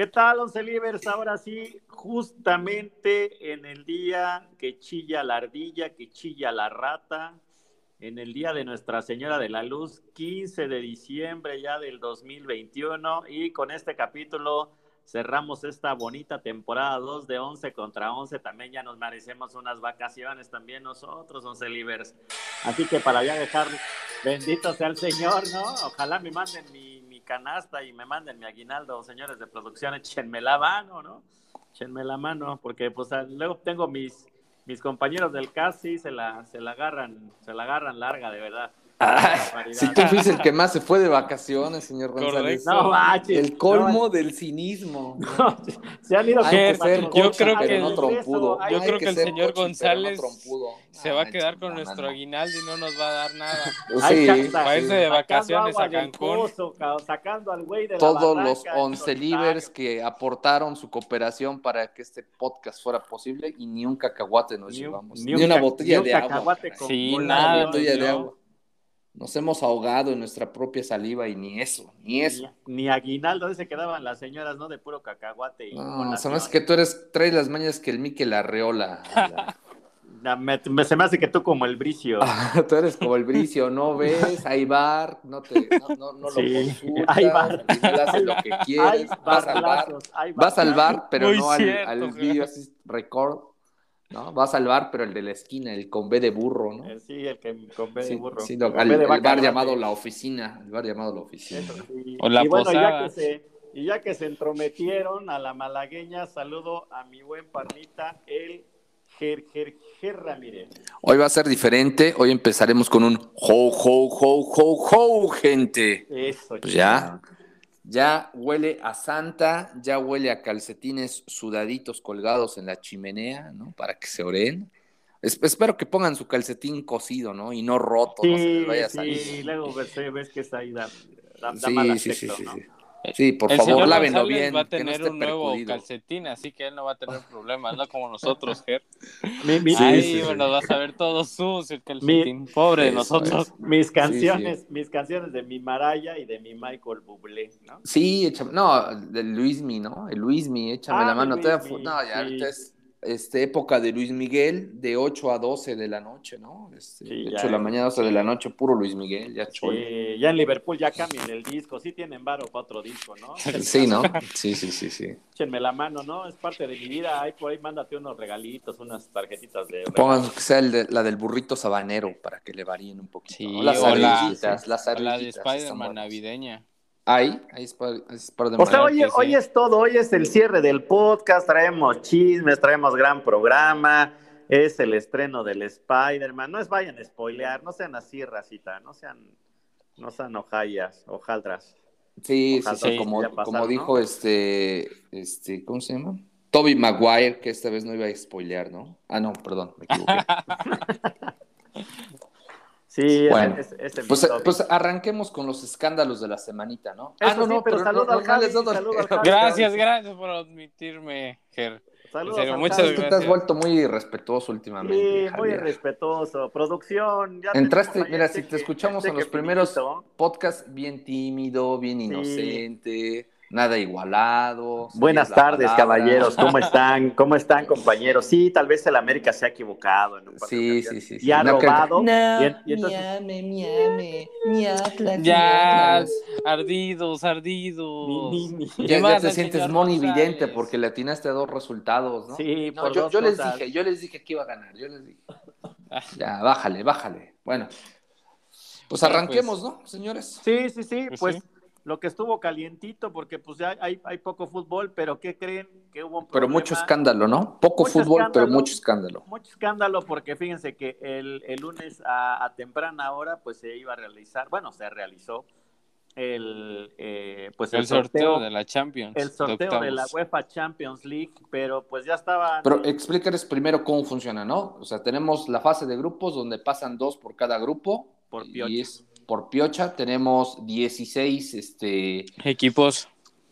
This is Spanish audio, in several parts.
¿Qué tal, Once Livers? Ahora sí, justamente en el día que chilla la ardilla, que chilla la rata, en el día de Nuestra Señora de la Luz, 15 de diciembre ya del 2021, y con este capítulo cerramos esta bonita temporada 2 de 11 contra 11. También ya nos merecemos unas vacaciones también nosotros, 11 Livers. Así que para ya dejar, bendito sea el Señor, ¿no? Ojalá me manden mi canasta y me manden mi aguinaldo, señores de producción, échenme la mano, ¿no? Échenme la mano, porque pues luego tengo mis, mis compañeros del CASI, se la, se la agarran, se la agarran larga, de verdad. Si tú fuiste el que más se fue de vacaciones, señor González. No, el colmo del cinismo. se han ido que ser yo creo que no trompudo. Yo creo que, el señor González se va a quedar con nuestro aguinaldo y no nos va a dar nada. Sí, va irse de vacaciones a Cancún. sacando al güey de Todos los once livers que aportaron su cooperación para que este podcast fuera posible y ni un cacahuate nos llevamos. Ni, una botella de agua. Sí, nada. botella de agua. Nos hemos ahogado en nuestra propia saliva y ni eso, ni eso. Ni, aguinaldo, se quedaban las señoras, ¿no? De puro cacahuate. Y no, sabes que tú eres, traes las mañas que el Miquel Arreola. me, se me hace que tú como el bricio. tú eres como el bricio, no ves, hay bar, no, te, no, no, lo consultas, hay bar. haces lo que quieres, vas al bar, vas al bar, pero no al, al video así record ¿no? Va a salvar, pero el de la esquina, el con B de burro, ¿no? Sí, el que con B de burro. Sí, el, bar llamado La Oficina, el bar llamado La Oficina. O la y bueno, ya que, se, y ya que se entrometieron a la malagueña, saludo a mi buen parnita, el Ger, Ger, Ger Ramírez. Hoy va a ser diferente, hoy empezaremos con un ho, ho, ho, ho, ho, gente. Eso, pues ya. Ya huele a santa, ya huele a calcetines sudaditos colgados en la chimenea, ¿no? Para que se oren. espero que pongan su calcetín cocido, ¿no? Y no roto, sí, no se les vaya a salir. Sí, luego ves, que está ahí, da, da, sí, sí, sí, sí, sí. Sí, por favor, lávenlo bien. Va a tener un nuevo calcetín, así que él no va a tener problemas, no como nosotros, Ger. Mi, sí, bueno, vas a ver todo sucio el calcetín. Pobre de nosotros. Mis canciones, mis canciones de mi Maraya y de mi Michael Bublé, ¿no? Sí, échame, no, de Luismi, ¿no? El Luismi, échame la mano. no, ya ahorita es este, época de Luis Miguel, de 8 a 12 de la noche, ¿no? Este, de 8 de la mañana a 12 de la noche, puro Luis Miguel, ya sí, ya en Liverpool ya cambian el disco, sí tienen varo para otro disco, ¿no? sí, ¿no? Sí, sí, sí, sí. Échenme la mano, ¿no? Es parte de mi vida, ahí por ahí mándate unos regalitos, unas tarjetitas de... Pongan que sea el de, la del burrito sabanero, para que le varíen un poquito. Sí, Las ardillitas, las La de Spider-Man navideña. Ahí, ahí es para, de O sea, hoy, hoy es todo, hoy es el cierre del podcast, traemos chismes, traemos gran programa, es el estreno del Spider-Man. No es vayan a spoilear, no sean así, racita, no sean, no sean ojallas, hojaldras. Sí, sí, sí, como, como dijo este, este, ¿cómo se llama? Toby Maguire, que esta vez no iba a spoilear, ¿no? Ah, no, perdón, me equivoqué. Sí, bueno, pues, pues, arranquemos con los escándalos de la semanita, ¿no? ah, no, no, pero, saludos al Javi, Gracias, gracias por admitirme, Ger. Saludos muchas gracias. Tú te has vuelto muy respetuoso últimamente. Sí, muy respetuoso. Producción. Ya Entraste, mira, si te escuchamos en los primeros podcasts, bien tímido, bien inocente nada igualado. Buenas tardes, caballeros. ¿Cómo están? ¿Cómo están, compañeros? Sí, tal vez el América se ha equivocado. En un sí, sí, sí, Y ha robado. No, y, entonces... miame, miame, mi Atlas, ya, ardidos, ardidos. ya, te sientes monividente porque le atinaste a dos resultados, ¿no? Sí, por yo, yo les dije, yo les dije que iba a ganar, yo les dije. ya, bájale, bájale. Bueno, pues arranquemos, ¿no, señores? Sí, sí, sí, pues, pues lo que estuvo calientito, porque pues ya hay, hay poco fútbol, pero ¿qué creen? Que hubo un Pero mucho escándalo, ¿no? Poco fútbol, pero mucho escándalo. Mucho escándalo, porque fíjense que el, lunes a, temprana hora, pues se iba a realizar, bueno, se realizó el, eh, pues el, sorteo, de la Champions. El sorteo de, la UEFA Champions League, pero pues ya estaba. Pero explícales primero cómo funciona, ¿no? O sea, tenemos la fase de grupos donde pasan dos por cada grupo. Por piocha. Y es por piocha. Tenemos 16 este, equipos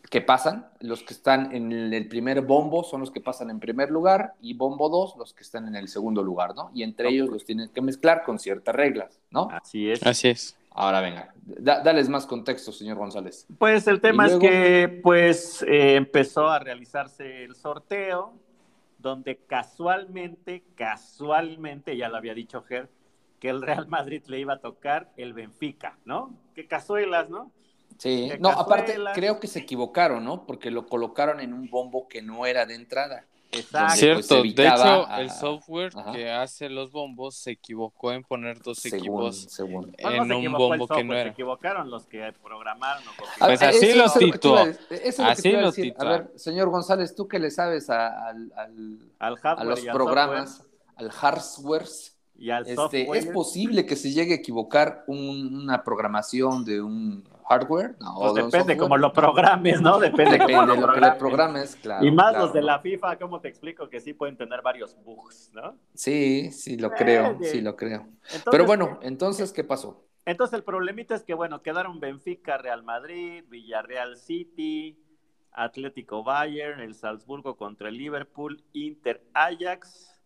que pasan. Los que están en el primer bombo son los que pasan en primer lugar y bombo 2 los que están en el segundo lugar, ¿no? Y entre ellos los tienen que mezclar con ciertas reglas, ¿no? Así es. Así es. Ahora venga, dales más contexto, señor González. Pues el tema es que pues eh, empezó a realizarse el sorteo, donde casualmente, casualmente, ya lo había dicho Ger, que el Real Madrid le iba a tocar el Benfica, ¿no? Qué cazuelas, ¿no? Sí, no, aparte creo que se equivocaron, ¿no? Porque lo colocaron en un bombo que no era de entrada. Exacto. Cierto, de hecho, el software que hace los bombos se equivocó en poner dos equipos en un bombo que no era. Se equivocaron los que programaron. Pues así lo titó. Así lo A ver, señor González, tú que le sabes al, a los programas, al hardware, y al este, ¿es posible que se llegue a equivocar una programación de un hardware. No, pues depende como lo programes, ¿no? Depende, de lo, que le programes, claro. Y más los de la FIFA, ¿cómo te explico? Que sí pueden tener varios bugs, ¿no? Sí, sí lo creo, sí lo creo. Pero bueno, entonces, ¿qué pasó? Entonces el problemita es que, bueno, quedaron Benfica, Real Madrid, Villarreal City, Atlético Bayern, el Salzburgo contra el Liverpool, Inter Ajax,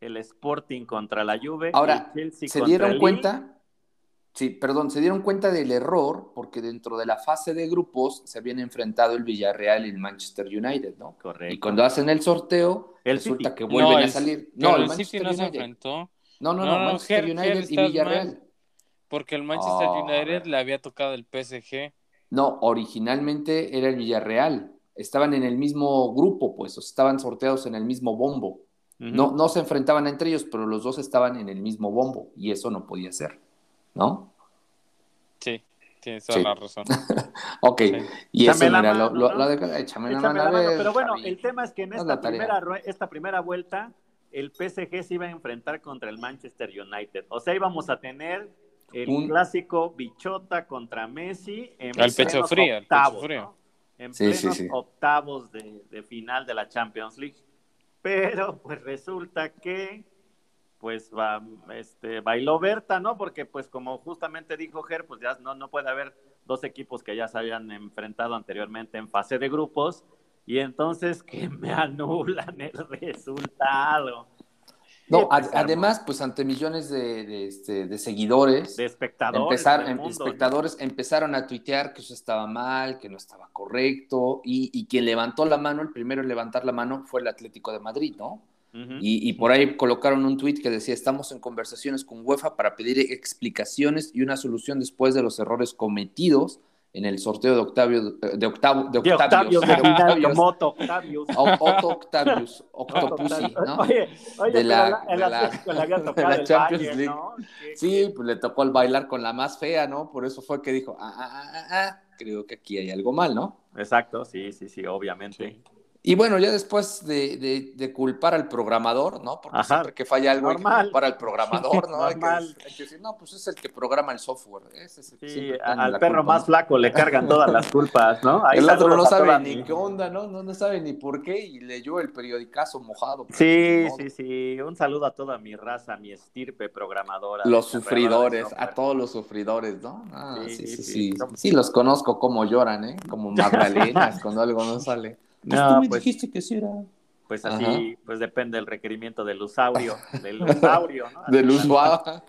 el Sporting contra la Juve. Ahora, ¿se dieron cuenta? Sí, perdón, se dieron cuenta del error porque dentro de la fase de grupos se habían enfrentado el Villarreal y el Manchester United, ¿no? Correcto. Y cuando hacen el sorteo, resulta que vuelven a salir. No, el, Manchester no se enfrentó. No, no, no, Manchester United y Villarreal. porque el Manchester ah, United le había tocado el PSG. No, originalmente era el Villarreal. Estaban en el mismo grupo, pues, o estaban sorteados en el mismo bombo. No, no se enfrentaban entre ellos, pero los dos estaban en el mismo bombo y eso no podía ser. ¿no? Sí, tienes toda la razón. ok, y eso, mira, lo, lo, de, échame, la mano. pero bueno, el tema es que en esta primera, esta primera vuelta el PSG se iba a enfrentar contra el Manchester United. O sea, íbamos a tener el clásico Bichota contra Messi en el pecho frío, octavos, En plenos octavos de, de final de la Champions League. Pero pues resulta que pues va, este, bailó Berta, ¿no? Porque pues como justamente dijo Ger, pues ya no, no puede haber dos equipos que ya se hayan enfrentado anteriormente en fase de grupos y entonces que me anulan el resultado. No, además, pues ante millones de, este, de, seguidores, de espectadores, espectadores empezaron a tuitear que eso estaba mal, que no estaba correcto, y, y quien levantó la mano, el primero en levantar la mano fue el Atlético de Madrid, ¿no? y, por ahí colocaron un tweet que decía, estamos en conversaciones con UEFA para pedir explicaciones y una solución después de los errores cometidos en el sorteo de Octavio, de Octavo, de Octavius, de Octavius, Otto Octavius, Otto Octavius, Octopussy, ¿no? Oye, oye, de la, de la, Champions League. Sí, pues le tocó el bailar con la más fea, ¿no? Por eso fue que dijo, ah, ah, ah, ah, ah creo que aquí hay algo mal, ¿no? Exacto, sí, sí, sí, obviamente. Y bueno, ya después de, de, culpar al programador, ¿no? Porque siempre que falla algo Normal. hay que culpar al programador, ¿no? Hay que, decir, no, pues es el que programa el software. Ese es el sí, al perro más flaco le cargan todas las culpas, ¿no? el otro no sabe ni qué onda, ¿no? ¿no? No sabe ni por qué y leyó el periodicazo mojado. Sí, sí, sí. Un saludo a toda mi raza, mi estirpe programadora. Los sufridores, a todos los sufridores, ¿no? Ah, sí, sí, sí. Sí, los conozco como lloran, ¿eh? Como magdalenas cuando algo no sale. Pues no, tú me pues dijiste que sí era. Pues así, pues depende del requerimiento del usuario, del usuario, ¿no? del usuario.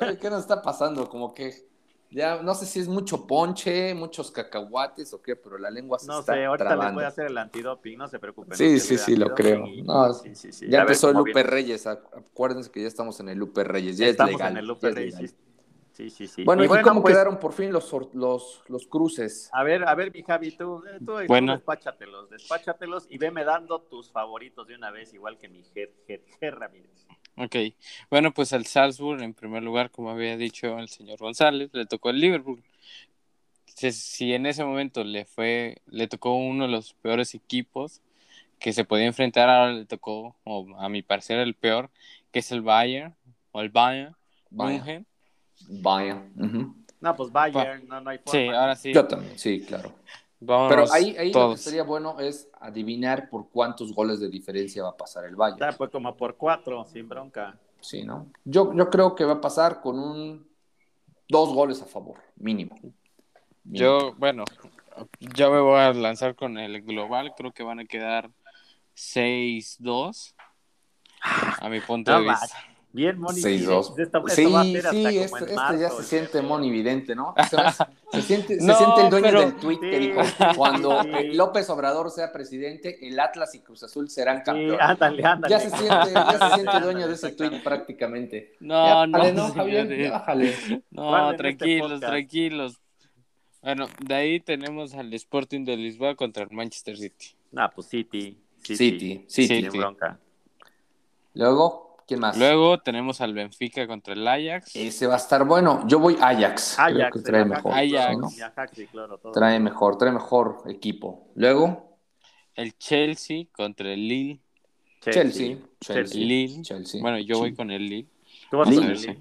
¿Qué nos está pasando? Como que ya no sé si es mucho ponche, muchos cacahuates o qué, pero la lengua se no está sé, ahorita les voy a hacer el antidoping, no se preocupen. Sí, sí, sí, lo creo. sí, sí, sí. Ya, empezó el Lupe Reyes, acuérdense que ya estamos en el Lupe Reyes, ya estamos es legal. en el Lupe Reyes, Sí, sí, sí. Bueno, ¿y, cómo pues quedaron por fin los, los, los cruces? A ver, a ver, mi Javi, tú, eh, tú, bueno. despáchatelos, despáchatelos y veme dando tus favoritos de una vez, igual que mi Ger, Ramírez. Ok, bueno, pues al Salzburg, en primer lugar, como había dicho el señor González, le tocó el Liverpool. Si en ese momento le fue, le tocó uno de los peores equipos que se podía enfrentar, ahora le tocó, o a mi parecer, el peor, que es el Bayern, o el Bayern, Bayern. Bayern. No, pues Bayern, no, no hay forma. Sí, ahora sí. Yo también, sí, claro. Pero ahí, ahí lo que sería bueno es adivinar por cuántos goles de diferencia va a pasar el Bayern. Ya, pues como por cuatro, sin bronca. Sí, ¿no? Yo, yo creo que va a pasar con un dos goles a favor, mínimo. Yo, bueno, ya me voy a lanzar con el global, creo que van a quedar 6-2 a mi punto de vista. Bien Moni. 6-2. Sí, sí, este, este ya se siente monividente, ¿no? Se, siente, se siente el dueño del tweet que dijo, cuando López Obrador sea presidente, el Atlas y Cruz Azul serán campeones. ándale, ándale. Ya se siente, ya se siente dueño de ese tweet prácticamente. No, no, no, Javier, bájale. No, este tranquilos, tranquilos. Bueno, de ahí tenemos al Sporting de Lisboa contra el Manchester City. Ah, pues City. City, City. City. bronca. Luego, ¿Quién más? Luego tenemos al Benfica contra el Ajax. Ese va a estar bueno. Yo voy Ajax. Ajax Creo que trae mejor. Ajax. Trae mejor, trae mejor equipo. Luego. El Chelsea contra el Lille. Chelsea. Chelsea. Lille. Bueno, yo voy con el Lille. ¿Tú vas Lille? con el Lille?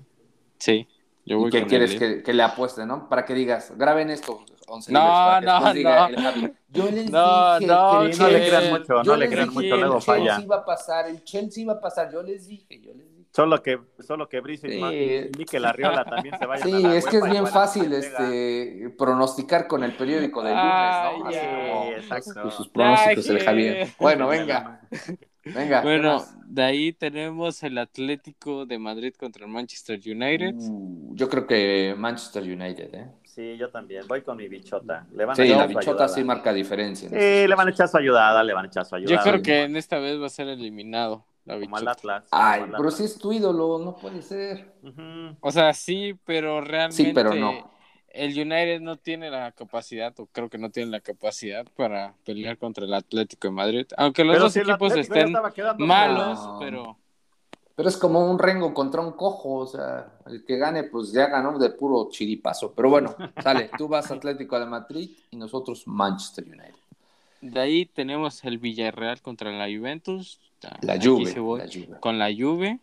Sí. Yo voy ¿Y qué quieres que, que, le apueste, no? Para que digas, graben esto, no, no, no. yo les no, dije no, que no le crean mucho, no le crean mucho, luego falla. El Chelsea iba a pasar, el Chelsea iba a pasar, yo les dije, yo les dije. Solo que, solo que Brice sí. y Mikel Arriola también se vayan sí, a la es que es bien fácil este, pronosticar con el periódico del lunes, ¿no? sí, exacto. Sus pronósticos, el Javier. Bueno, venga. Venga. Bueno, de ahí tenemos el Atlético de Madrid contra el Manchester United. Uh, yo creo que Manchester United, ¿eh? Sí, yo también. Voy con mi bichota. Le van sí, a la bichota sí marca diferencia. Sí, le van a echar su ayudada, le van a echar su ayudada. Yo creo que en esta vez va a ser eliminado. La como al Atlas. Ay, al pero si es tu ídolo, no puede ser. Uh -huh. O sea, sí, pero realmente. Sí, pero no. El United no tiene la capacidad, o creo que no tiene la capacidad para pelear contra el Atlético de Madrid. Aunque los Pero dos si equipos estén malos, mal. pero. Pero es como un rengo contra un cojo, o sea, el que gane, pues ya ganó de puro chiripazo. Pero bueno, sale, tú vas Atlético de Madrid y nosotros Manchester United. De ahí tenemos el Villarreal contra la Juventus. La Juve, se voy la Juve. Con la Juve.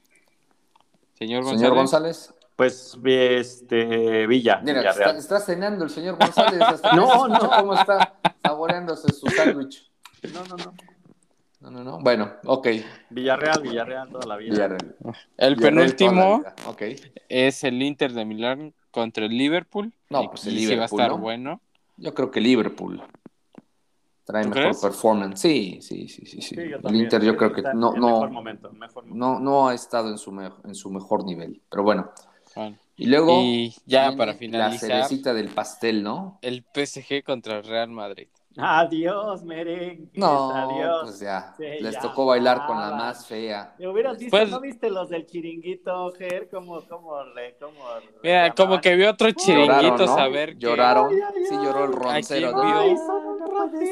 Señor González. Señor González. Pues este Villa. Mira, Villarreal. está, está cenando el señor González. Hasta No, no, no. no. cómo está saboreándose su sándwich. No, no, no. No, no, no. Bueno, ok. Villarreal, Villarreal toda la vida. Villarreal. El Villarreal penúltimo la vida. Ok. es el Inter de Milán contra el Liverpool. No, pues el sí va a Liverpool, estar ¿no? bueno. Yo creo que Liverpool trae ¿Tú mejor crees? performance. Sí, sí, sí, sí. sí. Sí, yo el. Inter yo creo que no, Mejor no, momento, mejor momento. no, no ha estado en su, me- en su mejor nivel. Pero bueno. Bueno, Y luego Y ya para la finalizar, cerecita del pastel, ¿no? el PSG contra el Real Madrid. Adiós, merengue. No, Adiós. pues ya. Sí, Les ya tocó bailar con la baba. más fea. Me hubieras visto, Pues- ¿no viste los del chiringuito, Ger? ¿Cómo, cómo, le, cómo Mira, le como que vio otro Lloraron, chiringuito ¿no? saber que... Lloraron. Ay, ay, Sí, lloró el roncero. ¿no? no.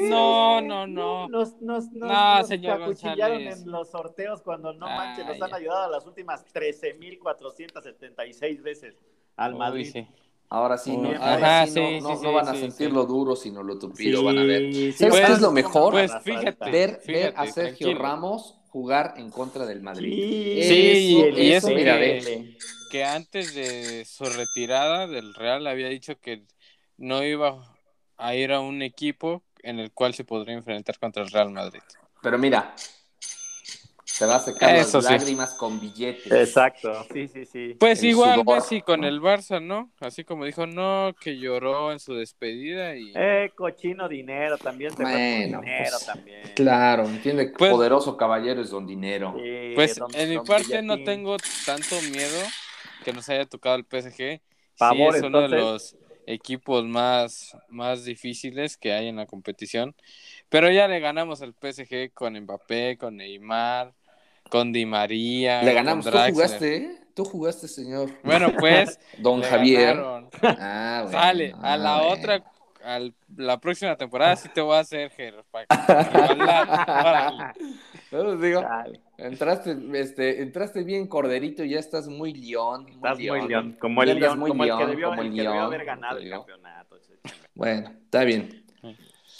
No, no, no. Nos, nos, nos, No, nos señor acuchillaron González. en los sorteos cuando no manches, nos han ayudado las últimas 13.476 veces al Uy, Madrid. sí. Ahora sí, no, ahora ajá, sí, sí, no, sí, van a sí, sentirlo sí. duro, sino lo tupido van a ver. sí, ¿Sabes pues, qué es lo mejor? Pues fíjate. Ver, a Sergio tranquilo. Ramos jugar en contra del Madrid. Sí, Eso, y eso, mira, que-. Que antes de su retirada del Real había dicho que no iba a ir a un equipo en el cual se podría enfrentar contra el Real Madrid. Pero mira, se va a secar Eso las sí. lágrimas con billetes. Exacto, sí, sí, sí. Pues El igual sudor, Messi con el Barça, ¿no? Así como dijo, no, que lloró en su despedida y... Eh, cochino dinero también se Bueno, dinero pues, también. Claro, entiende que Pues- poderoso caballero es don dinero. Sí, Pues don- en mi don parte no tengo tanto miedo que nos haya tocado el PSG. Favor, sí, es uno de los equipos más, más difíciles que hay en la competición. Pero ya le ganamos al PSG con Mbappé, con Neymar, con Di María. Le ganamos. Tú jugaste, ¿eh? Tú jugaste, señor. Bueno, pues. Don Javier. Ah, bueno, Sale, a ah, la bueno. otra, a la próxima temporada sí te voy a hacer, Ger, para. Yo les digo, Dale, entraste, este, entraste bien corderito y ya estás muy león. Estás muy león, como el león, como el que debió, como el el que debió león, haber ganado el campeonato. Bueno, está bien.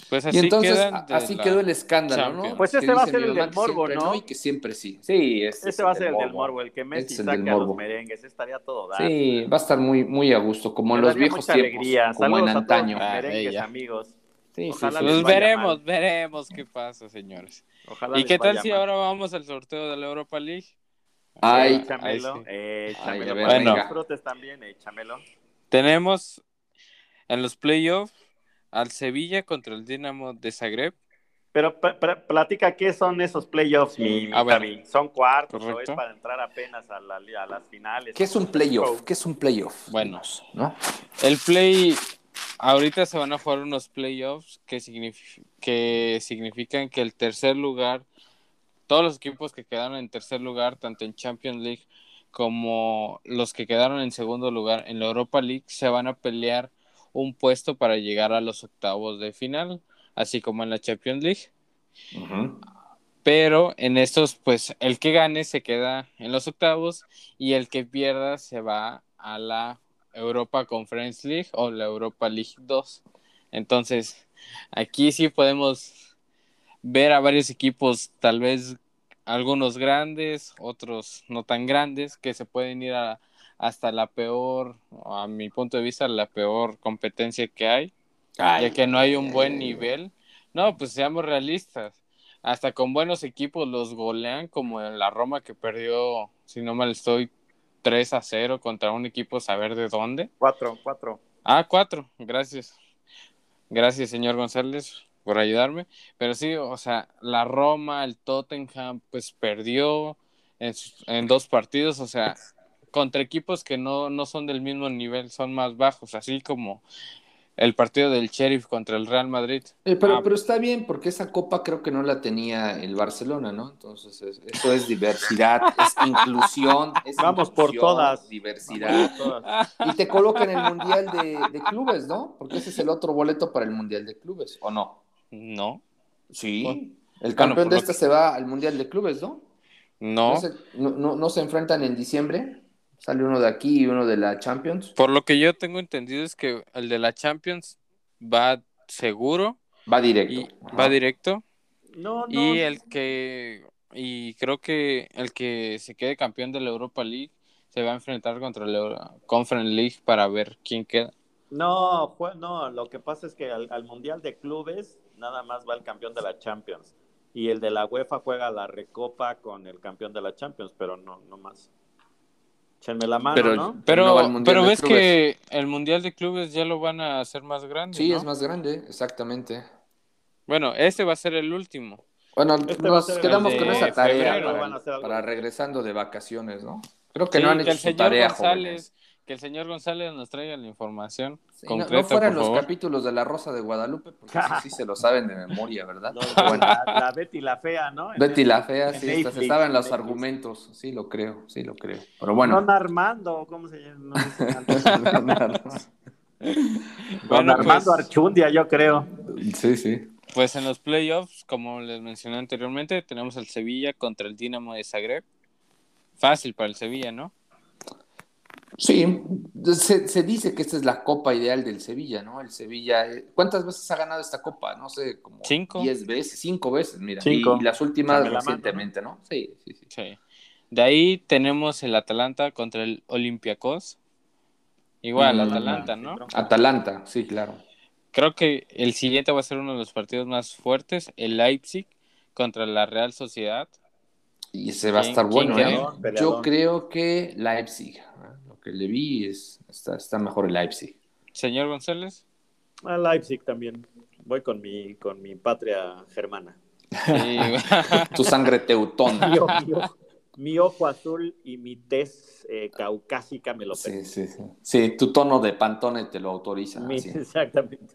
Pues así, y entonces, así quedó el escándalo, ¿no? Pues ese va a ser el del morbo, ¿no? Y que siempre sí. Sí, ese, va a ser el del morbo, el que Messi saque a los merengues, estaría todo dado. Sí, va a estar muy, muy a gusto, como en los viejos tiempos, alegría. como en antaño. A merengues, amigos. Sí, Ojalá sí, pues veremos, veremos qué pasa, señores. Ojalá ¿Y qué tal si ahora vamos al sorteo de la Europa League? Ay, échamelo, échamelo. bueno, disfrutes también, échamelo. Tenemos en los playoffs al Sevilla contra el Dinamo de Zagreb. Pero platica qué son esos playoffs, mi, mi Son cuartos, o es para entrar apenas a, las finales. ¿Qué es un playoff? ¿Qué es un playoff? Bueno, ¿no? El play Ahorita se van a jugar unos playoffs que, que significan que el tercer lugar, todos los equipos que quedaron en tercer lugar, tanto en Champions League como los que quedaron en segundo lugar en la Europa League, se van a pelear un puesto para llegar a los octavos de final, así como en la Champions League. Pero en estos, pues el que gane se queda en los octavos y el que pierda se va a la Europa Conference League o la Europa League 2. Entonces, aquí sí podemos ver a varios equipos, tal vez algunos grandes, otros no tan grandes, que se pueden ir a, hasta la peor, a mi punto de vista, la peor competencia que hay, ya que no hay un buen nivel. No, pues seamos realistas. Hasta con buenos equipos los golean, como en la Roma que perdió, si no mal estoy, 3 a 0 contra un equipo saber de dónde. 4, 4. Ah, 4, gracias. Gracias, señor González, por ayudarme. Pero sí, o sea, la Roma, el Tottenham, pues perdió en, en dos partidos, o sea, contra equipos que no, no son del mismo nivel, son más bajos, así como el partido del Sheriff contra el Real Madrid. Eh, pero, ah. pero está bien, porque esa copa creo que no la tenía el Barcelona, ¿no? Entonces, eso es diversidad, es inclusión. Es Vamos por todas. Diversidad. Y te colocan en el Mundial de, Clubes, ¿no? Porque ese es el otro boleto para el Mundial de Clubes, ¿o no? No. Sí. El campeón de este se va al Mundial de Clubes, ¿no? No. no, no se enfrentan en diciembre? Sale uno de aquí y uno de la Champions. Por lo que yo tengo entendido es que el de la Champions va seguro. Va directo. va directo. No, no. Y el que y creo que el que se quede campeón de la Europa League se va a enfrentar contra la Conference League para ver quién queda. No, no, lo que pasa es que al, al, Mundial de Clubes nada más va el campeón de la Champions y el de la UEFA juega la Recopa con el campeón de la Champions, pero no, no más la mano, pero, ¿no? Pero, pero ves que el Mundial de Clubes ya lo van a hacer más grande. Sí, es más grande, exactamente. Bueno, este va a ser el último. Bueno, este nos quedamos con esa tarea para, regresando de vacaciones, ¿no? Creo que no han hecho su tarea, González, que el señor González nos traiga la información concreta, no, fueran los capítulos de La Rosa de Guadalupe, porque sí se lo saben de memoria, ¿verdad? la, Betty la Fea, ¿no? Betty la Fea, sí, se saben los argumentos, sí lo creo, sí lo creo. Pero bueno. Don Armando, ¿cómo se llama? Don Armando pues, Archundia, yo creo. Sí, sí. Pues en los playoffs, como les mencioné anteriormente, tenemos al Sevilla contra el Dinamo de Zagreb. Fácil para el Sevilla, ¿no? Sí, se, dice que esta es la copa ideal del Sevilla, ¿no? El Sevilla, eh, ¿cuántas veces ha ganado esta copa? No sé, como cinco. Diez veces, cinco veces, mira. Y las últimas recientemente, ¿no? Sí, sí, sí, De ahí tenemos el Atalanta contra el Olympiacos. Igual, mm, Atalanta, ¿no? Atalanta, sí, claro. Creo que el siguiente va a ser uno de los partidos más fuertes, el Leipzig contra la Real Sociedad. Y ese va a estar bueno, ¿eh? Yo creo que Leipzig que le vi es, está, está mejor el Leipzig. Señor González. A Leipzig también. Voy con mi, con mi patria germana. tu sangre teutona. Mi, ojo, azul y mi tez eh, caucásica me lo sí, sí, sí, sí. tu tono de pantone te lo autoriza. exactamente.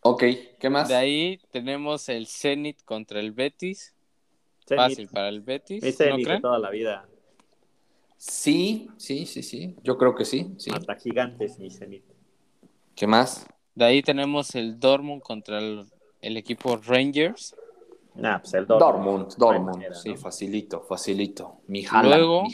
Ok, ¿qué más? De ahí tenemos el Zenit contra el Betis. Fácil para el Betis. Mi Zenit de toda la vida. Sí, sí, sí, sí. Yo creo que sí. sí. Hasta gigantes, mi cenit. ¿Qué más? De ahí tenemos el Dortmund contra el, equipo Rangers. Nah, pues el Dortmund. Dortmund, sí, facilito, facilito. Mi Luego,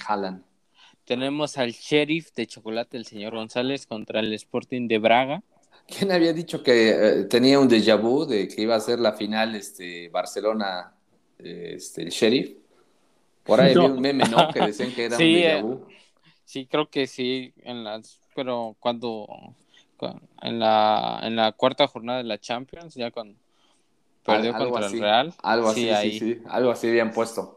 tenemos al Sheriff de Chocolate, el señor González, contra el Sporting de Braga. ¿Quién había dicho que eh, tenía un déjà vu de que iba a ser la final este, Barcelona, este, el Sheriff? Por ahí había un meme, ¿no? Que decían que era un déjà vu. sí, creo que sí, en las, pero cuando en la, en la cuarta jornada de la Champions, ya cuando perdió contra el Real. Algo así, sí, sí, algo así habían puesto.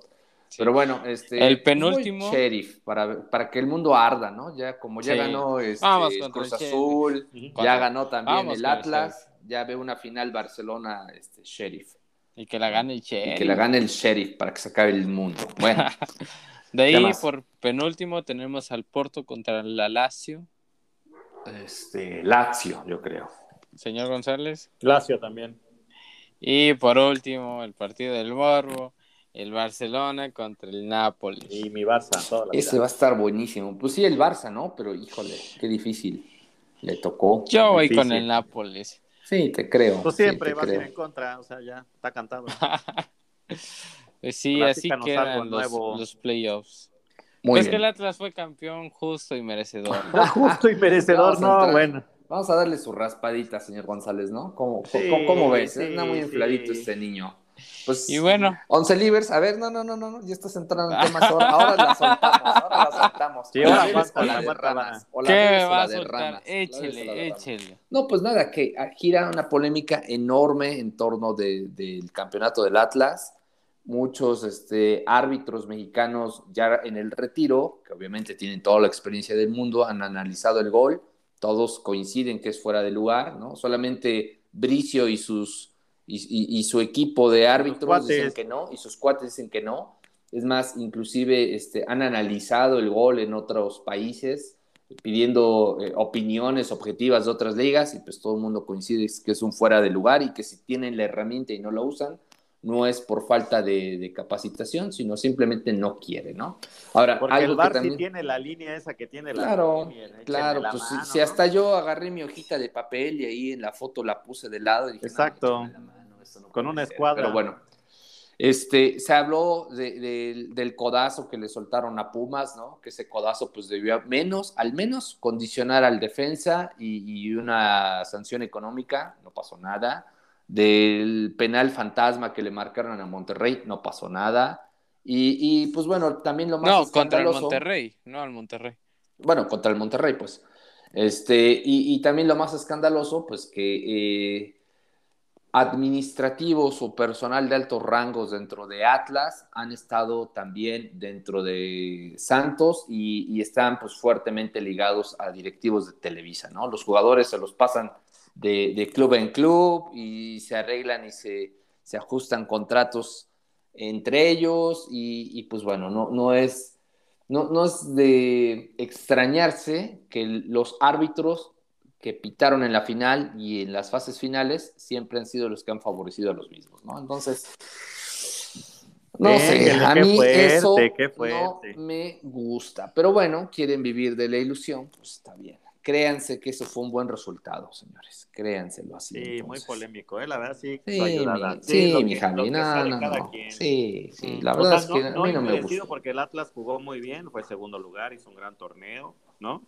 Pero bueno, este. El penúltimo. Sheriff, para, para que el mundo arda, ¿no? Ya, como ya ganó este, Cruz Azul, ya ganó también el Atlas, ya ve una final Barcelona, este, Sheriff. Y que la gane el Sheriff. Y que la gane el Sheriff para que se acabe el mundo. Bueno. de ahí, por penúltimo, tenemos al Porto contra la Lazio. Este, Lazio, yo creo. Señor González. Lazio también. Y por último, el partido del Morbo, el Barcelona contra el Nápoles. Y mi Barça. Ese va a estar buenísimo. Pues sí, el Barça, ¿no? Pero híjole, qué difícil. Le tocó. Yo voy con el Nápoles. Sí, te creo. Pues siempre va a ir en contra, o sea, ya está cantado. pues sí, así quedan los, los playoffs. Muy pues que el Atlas fue campeón justo y merecedor. justo y merecedor, no, bueno. Vamos a darle su raspadita, señor González, ¿no? ¿Cómo, cómo, ves? Sí, Anda muy infladito este niño. Pues, y bueno. Once Livers, a ver, no, no, no, no, ya estás entrando en temas. Ahora, ahora la soltamos, ahora la soltamos. Sí, ahora la de ramas. ¿Qué va a soltar? Échele, échele. No, pues nada, que gira una polémica enorme en torno del campeonato del Atlas muchos este, árbitros mexicanos ya en el retiro, que obviamente tienen toda la experiencia del mundo, han analizado el gol, todos coinciden que es fuera de lugar, ¿no? Solamente Bricio y, sus, y, su equipo de árbitros dicen que no, y sus cuates dicen que no. Es más, inclusive este, han analizado el gol en otros países, pidiendo eh, opiniones objetivas de otras ligas, y pues todo el mundo coincide que es un fuera de lugar y que si tienen la herramienta y no la usan, no es por falta de, capacitación, sino simplemente no quiere, ¿no? Ahora, Porque el bar sí tiene la línea esa que tiene la Claro, claro, pues si, hasta yo agarré mi hojita de papel y ahí en la foto la puse de lado y dije, Exacto, con una escuadra. Pero bueno, este, se habló del codazo que le soltaron a Pumas, ¿no? Que ese codazo pues debió menos, al menos condicionar al defensa y, y una sanción económica, no pasó nada del penal fantasma que le marcaron a Monterrey, no pasó nada. Y, pues bueno, también lo más No, contra el Monterrey, no al Monterrey. Bueno, contra el Monterrey, pues. Este, y, también lo más escandaloso, pues que eh, administrativos o personal de altos rangos dentro de Atlas han estado también dentro de Santos y, y, están pues fuertemente ligados a directivos de Televisa, ¿no? Los jugadores se los pasan de, club en club y se arreglan y se, ajustan contratos entre ellos y, pues bueno, no, no, es, no, no es de extrañarse que los árbitros que pitaron en la final y en las fases finales siempre han sido los que han favorecido a los mismos, ¿no? Entonces, no sé, a mí eso no me gusta, pero bueno, quieren vivir de la ilusión, pues está bien créanse que eso fue un buen resultado, señores. Créanselo así. Sí, muy polémico, ¿eh? La verdad, sí. Sí, mi, sí, mi Javi, no, no, Sí, sí, la verdad es que a mí no me gusta. porque el Atlas jugó muy bien, fue segundo lugar, hizo un gran torneo, ¿no?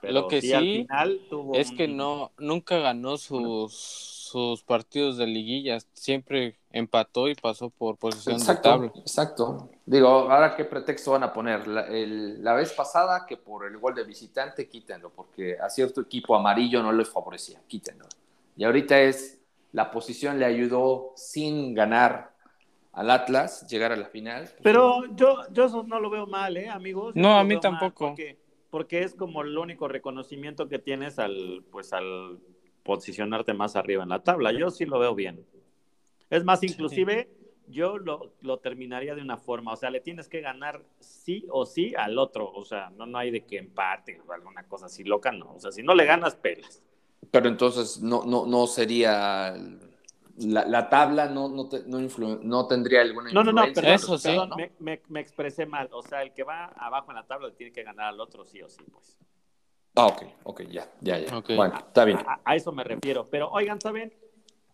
Pero Lo que sí, al final tuvo es que no, nunca ganó sus sus partidos de liguillas. Siempre empató y pasó por posición de tabla. Exacto. Digo, ahora qué pretexto van a poner. La, vez pasada que por el gol de visitante, quítenlo, porque a cierto equipo amarillo no les favorecía, quítenlo. Y ahorita es, la posición le ayudó sin ganar al Atlas llegar a la final. Pues, Pero yo, yo eso no lo veo mal, ¿eh, amigos? no, a mí tampoco. Porque, porque es como el único reconocimiento que tienes al, pues al posicionarte más arriba en la tabla. Yo sí lo veo bien. Es más, inclusive yo lo, lo, terminaría de una forma, o sea, le tienes que ganar sí o sí al otro, o sea, no, no hay de que empate o alguna cosa así loca, no, o sea, si no le ganas, pelas. Pero entonces no, no, no sería la, tabla no, no, no, tendría alguna No, no, no, pero eso sí. Me, me, expresé mal. O sea, el que va abajo en la tabla le tiene que ganar al otro sí o sí, pues. Ah, ok, ok, ya, ya, ya. Bueno, está bien. A, eso me refiero. Pero oigan, ¿saben?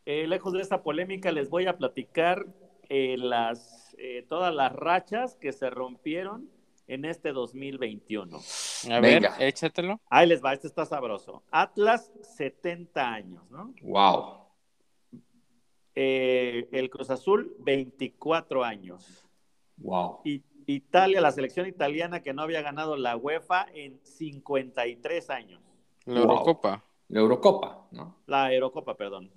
Eh, lejos de esta polémica, les voy a platicar eh, las, eh, todas las rachas que se rompieron en este 2021. A ver, échatelo. Ahí les va, este está sabroso. Atlas, 70 años, ¿no? Wow. Eh, el Cruz Azul, 24 años. Wow. Y Italia, la selección italiana que no había ganado la UEFA en 53 años. La Eurocopa. La Eurocopa, ¿no? La Eurocopa, perdón.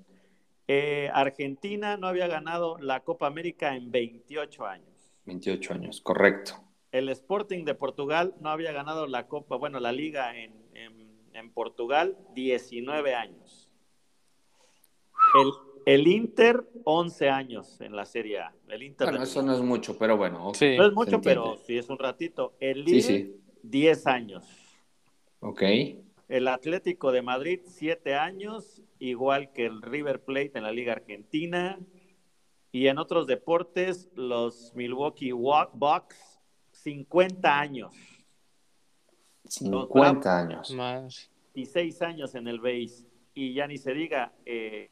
Eh, Argentina no había ganado la Copa América en 28 años. 28 años, correcto. El Sporting de Portugal no había ganado la Copa, bueno, la Liga en, en, Portugal 19 años. El, el, Inter 11 años en la Serie A. El Inter bueno, eso no es mucho, pero bueno. no es mucho, pero sí es un ratito. El Lille 10 años. Ok. El Atlético de Madrid 7 años, igual que el River Plate en la Liga Argentina. Y en otros deportes, los Milwaukee Bucks 50 años. 50 años. Más. Y 6 años en el base. Y ya ni se diga, eh,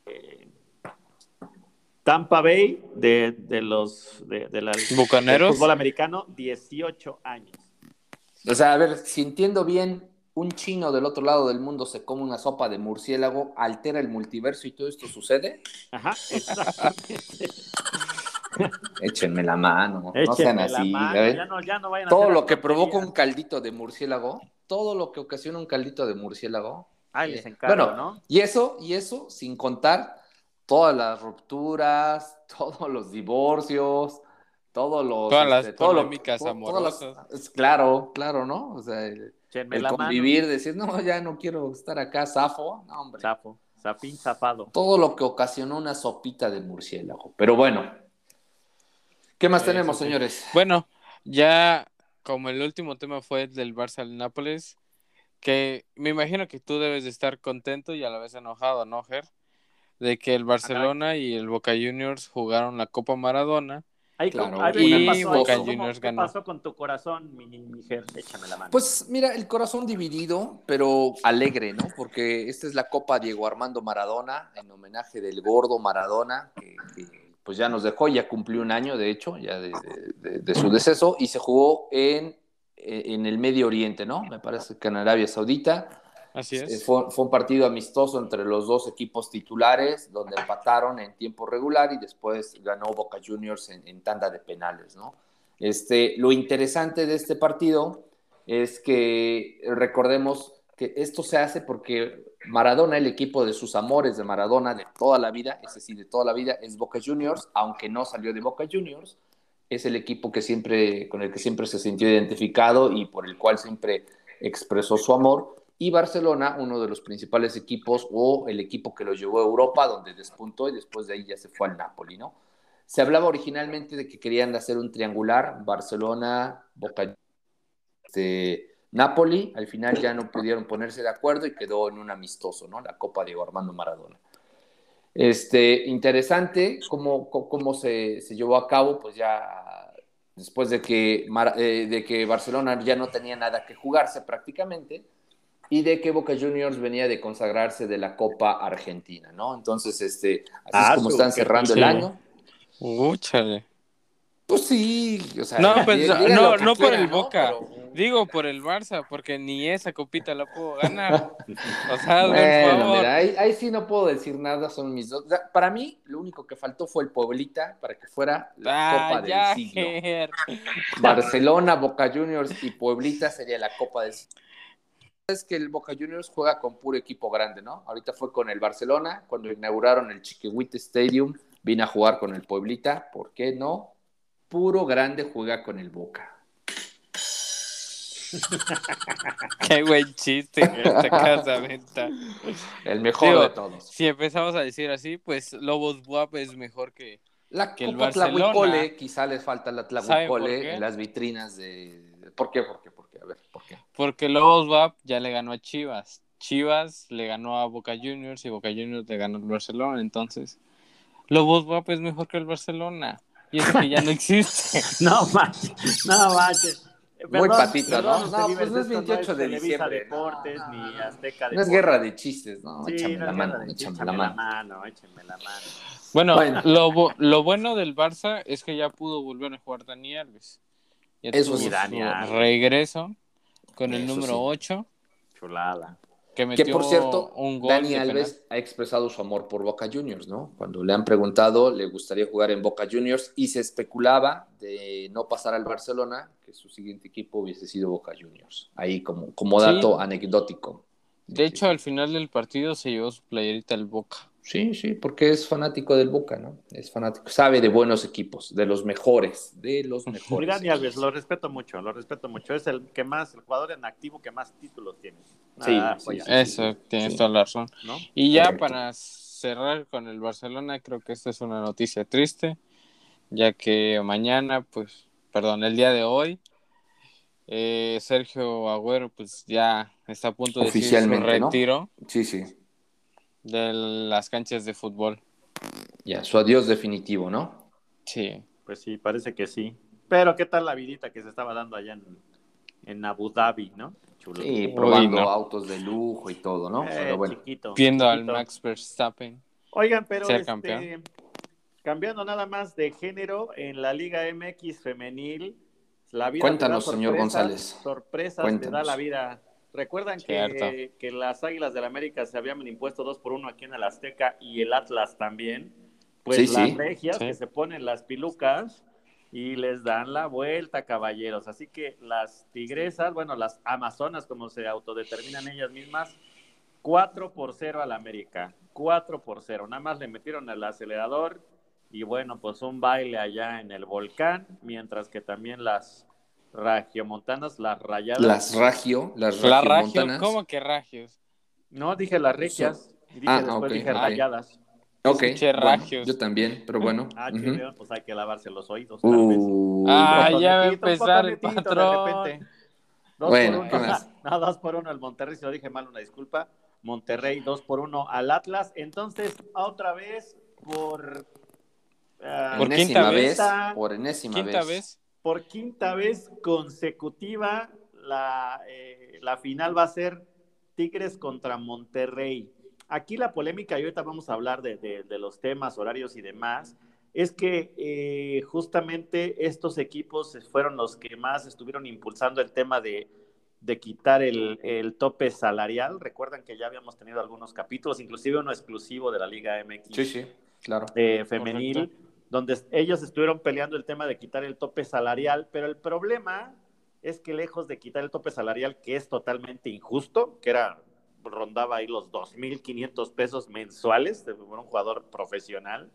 Tampa Bay de, de los de, de la, Bucaneros. fútbol americano, 18 años. O sea, a ver, si entiendo bien, un chino del otro lado del mundo se come una sopa de murciélago, altera el multiverso y todo esto sucede. Ajá, exactamente. Échenme la mano, no sean así. todo lo que provoca un caldito de murciélago, todo lo que ocasiona un caldito de murciélago. Ay, les eh, bueno, ¿no? Y eso, y eso sin contar todas las rupturas, todos los divorcios, todos los todas las este, polémicas amorosas. claro, claro, ¿no? O sea, el, convivir, decir, no, ya no quiero estar acá, zafo, no, hombre. Zafo, zafín, zafado. Todo lo que ocasionó una sopita de murciélago. Pero bueno, ¿Qué más tenemos, señores? Bueno, ya como el último tema fue el del Barça al Nápoles, que me imagino que tú debes de estar contento y a la vez enojado, ¿no, Ger? De que el Barcelona y el Boca Juniors jugaron la Copa Maradona. Claro. y Boca Juniors ganó. ¿Qué pasó con tu corazón, mi, mi Ger? Échame la mano. Pues mira, el corazón dividido, pero alegre, ¿no? Porque esta es la Copa Diego Armando Maradona, en homenaje del gordo Maradona, que pues ya nos dejó, ya cumplió un año, de hecho, ya de, su deceso, y se jugó en, en, el Medio Oriente, ¿no? Me parece que en Arabia Saudita. Así es. Fue, un partido amistoso entre los dos equipos titulares, donde empataron en tiempo regular y después ganó Boca Juniors en, tanda de penales, ¿no? Este, lo interesante de este partido es que recordemos que esto se hace porque Maradona, el equipo de sus amores de Maradona de toda la vida, es decir, de toda la vida, es Boca Juniors, aunque no salió de Boca Juniors, es el equipo que siempre, con el que siempre se sintió identificado y por el cual siempre expresó su amor. Y Barcelona, uno de los principales equipos o el equipo que lo llevó a Europa, donde despuntó y después de ahí ya se fue al Napoli, ¿no? Se hablaba originalmente de que querían hacer un triangular, Barcelona, Boca, este, Napoli, al final ya no pudieron ponerse de acuerdo y quedó en un amistoso, ¿no? La Copa Diego Armando Maradona. Este, interesante cómo, cómo se, se, llevó a cabo, pues ya después de que, eh, de que Barcelona ya no tenía nada que jugarse prácticamente y de que Boca Juniors venía de consagrarse de la Copa Argentina, ¿no? Entonces, este, así es ah, como están cerrando el año. Úchale. Pues sí, o sea, no, pues, no, no por el Boca. Digo por el Barça, porque ni esa copita la puedo ganar. O sea, bueno, mira, ahí, sí no puedo decir nada, son mis dos. para mí, lo único que faltó fue el Pueblita para que fuera la ah, Copa del siglo. Barcelona, Boca Juniors y Pueblita sería la Copa del siglo. Es que el Boca Juniors juega con puro equipo grande, ¿no? Ahorita fue con el Barcelona, cuando inauguraron el Chiquihuite Stadium, vine a jugar con el Pueblita, ¿por qué no? Puro grande juega con el Boca. Qué buen chiste esta casa venta. El mejor de todos. Si empezamos a decir así, pues Lobos Buap es mejor que, la que el Barcelona. quizá les falta la Tlahuicole en las vitrinas de... ¿Por qué? ¿Por qué? ¿Por qué? A ver, ¿por qué? Porque Lobos Buap ya le ganó a Chivas. Chivas le ganó a Boca Juniors y Boca Juniors le ganó al Barcelona. Entonces, Lobos Buap es mejor que el Barcelona. Y eso que ya no existe. no manches, no manches. Muy patito, ¿no? No, pues no es 28 de diciembre. Deportes, ni Azteca No es guerra de chistes, ¿no? échame la mano, échame la mano. Échame la mano. Bueno, Lo, lo bueno del Barça es que ya pudo volver a jugar Dani Alves. Eso es regreso con el número 8. Chulada. Que, que, por cierto, un gol Dani Alves ha expresado su amor por Boca Juniors, ¿no? Cuando le han preguntado, le gustaría jugar en Boca Juniors y se especulaba de no pasar al Barcelona, que su siguiente equipo hubiese sido Boca Juniors. Ahí como, como dato anecdótico. De hecho, al final del partido se llevó su playerita al Boca. Sí, sí, porque es fanático del Boca, ¿no? Es fanático, sabe de buenos equipos, de los mejores, de los mejores. Dani Alves, lo respeto mucho, lo respeto mucho. Es el que más, el jugador en activo que más títulos tiene. sí, eso, tienes toda la razón. Y ya para cerrar con el Barcelona, creo que esta es una noticia triste, ya que mañana, pues, perdón, el día de hoy, eh, Sergio Agüero, pues ya está a punto de Oficialmente, su retiro. Sí, sí de las canchas de fútbol. Ya, su adiós definitivo, ¿no? Sí. Pues sí, parece que sí. Pero qué tal la vidita que se estaba dando allá en, Abu Dhabi, ¿no? Chulo. Sí, probando autos de lujo y todo, ¿no? Eh, chiquito, Viendo al Max Verstappen. Oigan, pero este, cambiando nada más de género, en la Liga MX femenil, la vida Cuéntanos, señor González. Sorpresas te da la vida Recuerdan que, que, las Águilas del América se habían impuesto dos por uno aquí en el Azteca y el Atlas también. Pues las regias que se ponen las pilucas y les dan la vuelta, caballeros. Así que las tigresas, bueno, las amazonas, como se autodeterminan ellas mismas, 4 por 0 al América. 4 por 0. Nada más le metieron el acelerador y bueno, pues un baile allá en el volcán, mientras que también las Ragiomontanas, las rayadas. Las ragio, las ragiomontanas. La ¿Cómo que ragios? No, dije las regias. dije ah, después dije rayadas. Ok, yo también, pero bueno. Ah, pues hay que lavarse los oídos. Uh, ah, ya va a empezar el patrón. Dos bueno, por uno. No, dos por uno el Monterrey, si lo dije mal, una disculpa. Monterrey, dos por uno al Atlas. Entonces, otra vez, por... Uh, por quinta vez, Por enésima quinta vez por quinta vez consecutiva, la, eh, la final va a ser Tigres contra Monterrey. Aquí la polémica, y ahorita vamos a hablar de, los temas, horarios y demás, es que eh, justamente estos equipos fueron los que más estuvieron impulsando el tema de, quitar el, tope salarial. Recuerdan que ya habíamos tenido algunos capítulos, inclusive uno exclusivo de la Liga MX. Sí, sí, claro. Eh, femenil donde ellos estuvieron peleando el tema de quitar el tope salarial, pero el problema es que lejos de quitar el tope salarial, que es totalmente injusto, que era rondaba ahí los 2.500 pesos mensuales de un jugador profesional.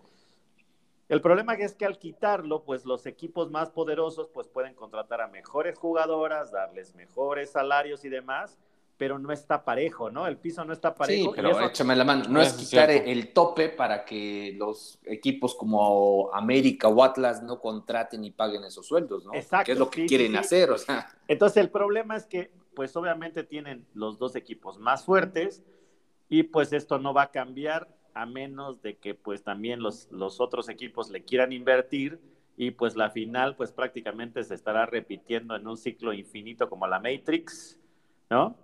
El problema es que al quitarlo, pues los equipos más poderosos pues pueden contratar a mejores jugadoras, darles mejores salarios y demás, pero no está parejo, ¿no? El piso no está parejo. Sí, pero échame la mano. No es quitar el tope para que los equipos como América o Atlas no contraten y paguen esos sueldos, ¿no? Exacto. Que es lo que quieren hacer, o sea. Entonces, el problema es que, pues obviamente tienen los dos equipos más fuertes y pues esto no va a cambiar a menos de que pues también los, los otros equipos le quieran invertir y pues la final pues prácticamente se estará repitiendo en un ciclo infinito como la Matrix, ¿no?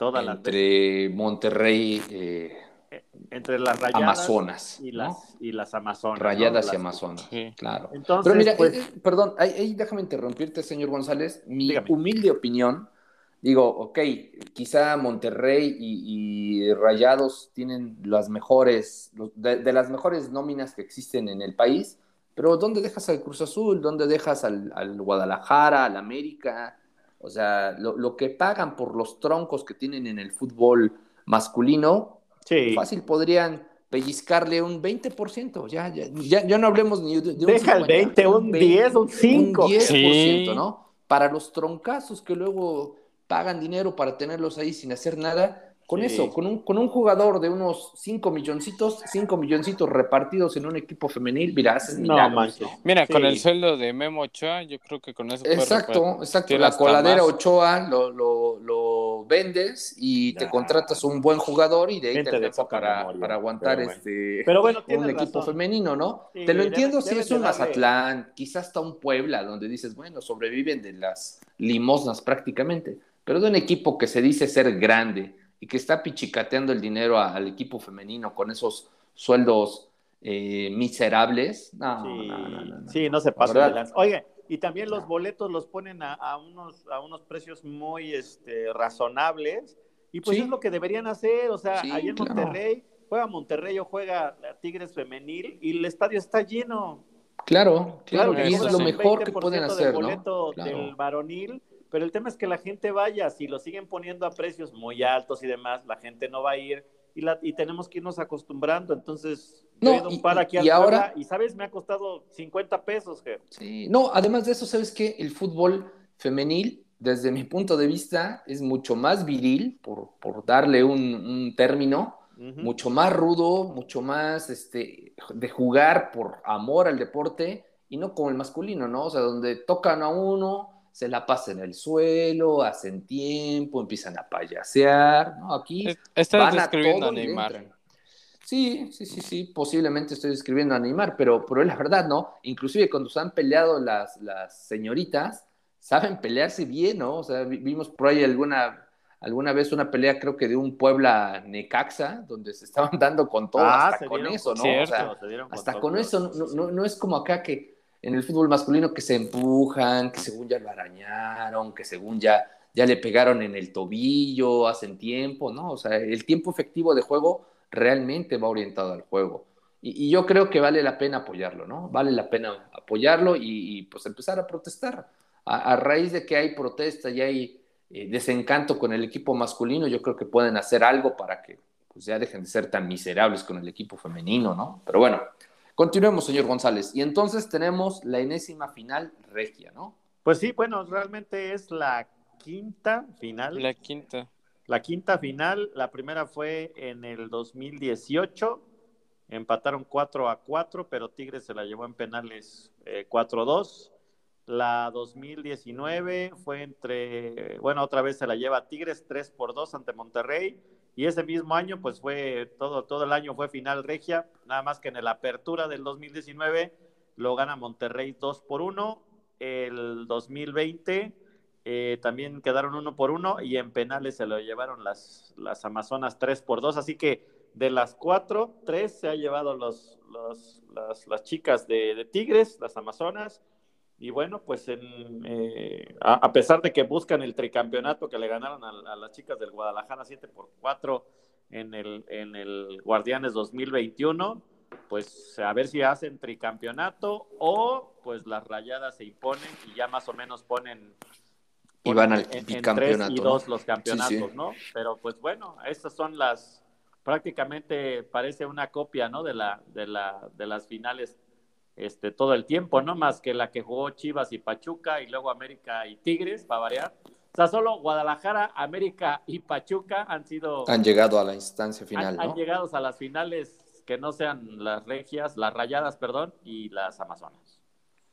Entre Monterrey, eh, entre las rayadas Amazonas y las, y las Amazonas. Rayadas y Amazonas, claro. Pero mira, pues eh, eh, perdón, ahí, déjame interrumpirte, señor González. Mi humilde opinión, digo, ok, quizá Monterrey y, Rayados tienen las mejores, de, las mejores nóminas que existen en el país, pero ¿dónde dejas al Cruz Azul? ¿Dónde dejas al, al Guadalajara, al América? O sea, lo, que pagan por los troncos que tienen en el fútbol masculino, fácil podrían pellizcarle un 20%. Ya, ya, ya, no hablemos ni de, un Deja el 20, un, 10, un 5. Un 10%, ¿no? Para los troncazos que luego pagan dinero para tenerlos ahí sin hacer nada, con eso, con un, con un jugador de unos 5 milloncitos, 5 milloncitos repartidos en un equipo femenil, mira, Mira, con el sueldo de Memo Ochoa, yo creo que con eso Exacto, exacto. La coladera Ochoa lo, lo, lo, vendes y te contratas un buen jugador y de ahí te deja para, para aguantar este un equipo femenino, ¿no? te lo entiendo si es un Mazatlán, quizás hasta un Puebla, donde dices, bueno, sobreviven de las limosnas prácticamente, pero de un equipo que se dice ser grande y que está pichicateando el dinero al equipo femenino con esos sueldos eh, miserables. No, sí, no, no, no, sí, no. se pasa. Oye, y también los boletos los ponen a, unos, a unos precios muy este, razonables, y pues es lo que deberían hacer, o sea, ahí en Monterrey, juega Monterrey o juega Tigres Femenil, y el estadio está lleno. Claro, claro, y es lo mejor que pueden hacer, boleto ¿no? del varonil, pero el tema es que la gente vaya, si lo siguen poniendo a precios muy altos y demás, la gente no va a ir, y, la, y tenemos que irnos acostumbrando, entonces no, y, aquí y ahora, y sabes, me ha costado 50 pesos. Sí, no, además de eso, sabes que el fútbol femenil, desde mi punto de vista, es mucho más viril, por, por darle un, término, mucho más rudo, mucho más este, de jugar por amor al deporte y no como el masculino, ¿no? O sea, donde tocan a uno, se la pasan en el suelo, hacen tiempo, empiezan a payasear, ¿no? Aquí van a todo a Neymar. Sí, sí, sí, sí, posiblemente estoy describiendo a Neymar, pero, pero es la verdad, ¿no? Inclusive cuando se han peleado las, las señoritas, saben pelearse bien, ¿no? O sea, vimos por ahí alguna, alguna vez una pelea, creo que de un Puebla Necaxa, donde se estaban dando con todo, ah, hasta con eso, ¿no? o sea, hasta con, eso, no, no, es como acá que en el fútbol masculino que se empujan, que según ya lo arañaron, que según ya, ya le pegaron en el tobillo, hacen tiempo, ¿no? O sea, el tiempo efectivo de juego realmente va orientado al juego. Y, yo creo que vale la pena apoyarlo, ¿no? Vale la pena apoyarlo y, pues empezar a protestar. A, raíz de que hay protesta y hay eh, desencanto con el equipo masculino, yo creo que pueden hacer algo para que pues, ya dejen de ser tan miserables con el equipo femenino, ¿no? Pero bueno, continuemos, señor González. Y entonces tenemos la enésima final regia, ¿no? Pues sí, bueno, realmente es la quinta final. La quinta. La quinta final, la primera fue en el 2018, empataron 4 a 4, pero Tigres se la llevó en penales 4 a 2. La 2019 fue entre, bueno, otra vez se la lleva Tigres 3 por 2 ante Monterrey. Y ese mismo año, pues fue todo, todo el año fue final regia, nada más que en la apertura del 2019 lo gana Monterrey 2 por 1. El 2020 eh, también quedaron uno por uno y en penales se lo llevaron las, las Amazonas tres por dos. Así que de las cuatro, tres se ha llevado los, las, chicas de, Tigres, las Amazonas. Y bueno, pues eh, a, pesar de que buscan el tricampeonato que le ganaron a, las chicas del Guadalajara 7 por 4 en el, en el Guardianes 2021, pues a ver si hacen tricampeonato o pues las rayadas se imponen y ya más o menos ponen y van al bicampeonato. y dos los campeonatos, ¿no? Pero pues bueno, estas son las, prácticamente parece una copia, ¿no? De, la, de, la, de las finales este, todo el tiempo, ¿no? Más que la que jugó Chivas y Pachuca y luego América y Tigres, para variar. O sea, solo Guadalajara, América y Pachuca han sido... Han llegado a la instancia final, han, Han llegado a las finales que no sean las regias, las rayadas, perdón, y las amazonas.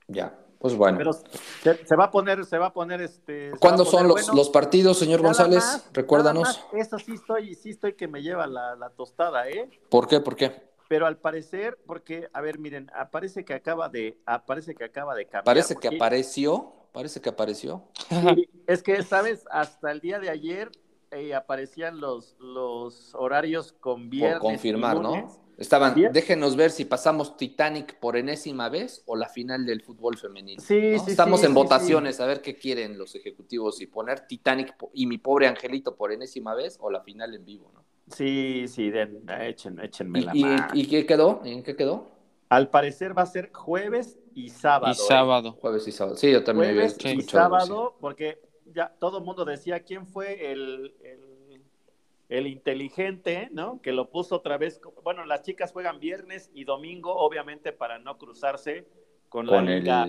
Ya, pues bueno. Pero se, va a poner, se va a poner este. ¿Cuándo son los, los, partidos, señor González? Recuérdanos. eso sí estoy, sí estoy que me lleva la, tostada, ¿eh? ¿Por qué? ¿Por qué? Pero al parecer, porque, a ver, miren, aparece que acaba de, aparece que acaba de cambiar. Parece que apareció, parece que apareció. es que, ¿sabes? Hasta el día de ayer eh, aparecían los, los horarios con viernes. Por confirmar, ¿no? Estaban, déjenos ver si pasamos Titanic por enésima vez o la final del fútbol femenino. Sí, sí, Estamos en votaciones a ver qué quieren los ejecutivos, y poner Titanic y mi pobre angelito por enésima vez o la final en vivo, ¿no? Sí, sí, den, échenme la mano. ¿Y qué quedó? ¿En qué quedó? Al parecer va a ser jueves y sábado. Y sábado. ¿eh? Jueves y sábado. Sí, yo también jueves y sábado, porque ya todo el mundo decía quién fue el el inteligente, ¿no? Que lo puso otra vez. Bueno, las chicas juegan viernes y domingo, obviamente para no cruzarse con, la liga,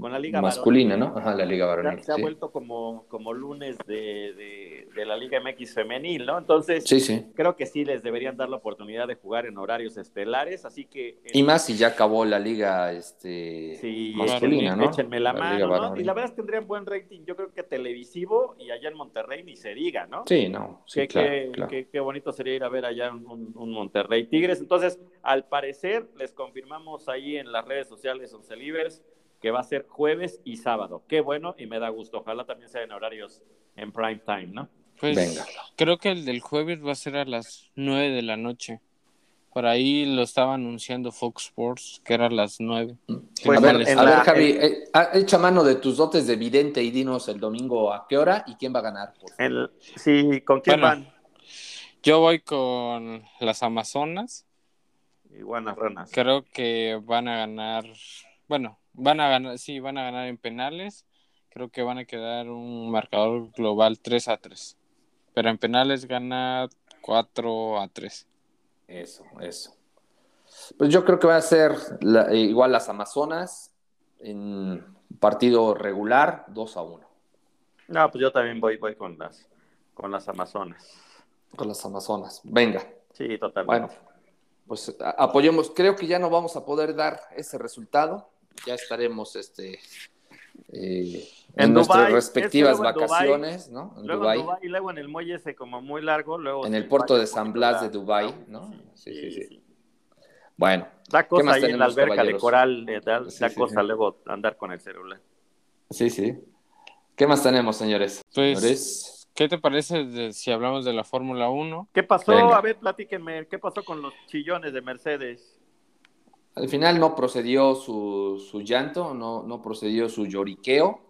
con la liga masculina, ¿no? Ajá, la liga varonil. Se, ha vuelto como, como lunes de, de, la Liga MX femenil, ¿no? Entonces, sí, sí. creo que sí les deberían dar la oportunidad de jugar en horarios estelares, así que... Y más si ya acabó la liga este, masculina, ¿no? Échenme la, mano, ¿no? Y la verdad es que tendrían buen rating, yo creo que televisivo y allá en Monterrey ni se diga, ¿no? Sí, no, sí, qué, Qué, bonito sería ir a ver allá un, un Monterrey Tigres. Entonces, al parecer, les confirmamos ahí en las redes sociales, Once que va a ser jueves y sábado. Qué bueno y me da gusto. Ojalá también sea en horarios en prime time, ¿no? Pues Venga. creo que el del jueves va a ser a las nueve de la noche. Por ahí lo estaba anunciando Fox Sports, que era a las 9. Pues, a ver, Javi, eh, echa mano de tus dotes de vidente y dinos el domingo a qué hora y quién va a ganar. sí, ¿con quién van? Yo voy con las Amazonas. Y buenas ranas. Creo que van a ganar, bueno, van a ganar, sí, van a ganar en penales. Creo que van a quedar un marcador global 3 a 3. Pero en penales gana 4 a 3. Eso, eso. Pues yo creo que va a ser igual las Amazonas en partido regular 2 a 1. No, pues yo también voy, voy con las con las Amazonas. Con las Amazonas. Venga. Sí, totalmente. Bueno, pues apoyemos. Creo que ya no vamos a poder dar ese resultado. Ya estaremos este, eh, en, nuestras respectivas vacaciones, ¿no? En Dubai. Y luego en el muelle ese como muy largo, luego... En el puerto de San Blas de Dubai, ¿no? Sí, sí, sí. Bueno. Da cosa ahí en la alberca de coral, da, cosa luego andar con el celular. Sí, sí. ¿Qué más tenemos, señores? Pues, ¿qué te parece si hablamos de la Fórmula 1? ¿Qué pasó? A ver, platíquenme, ¿qué pasó con los chillones de Mercedes? Al final no procedió su, su llanto, no, no procedió su lloriqueo.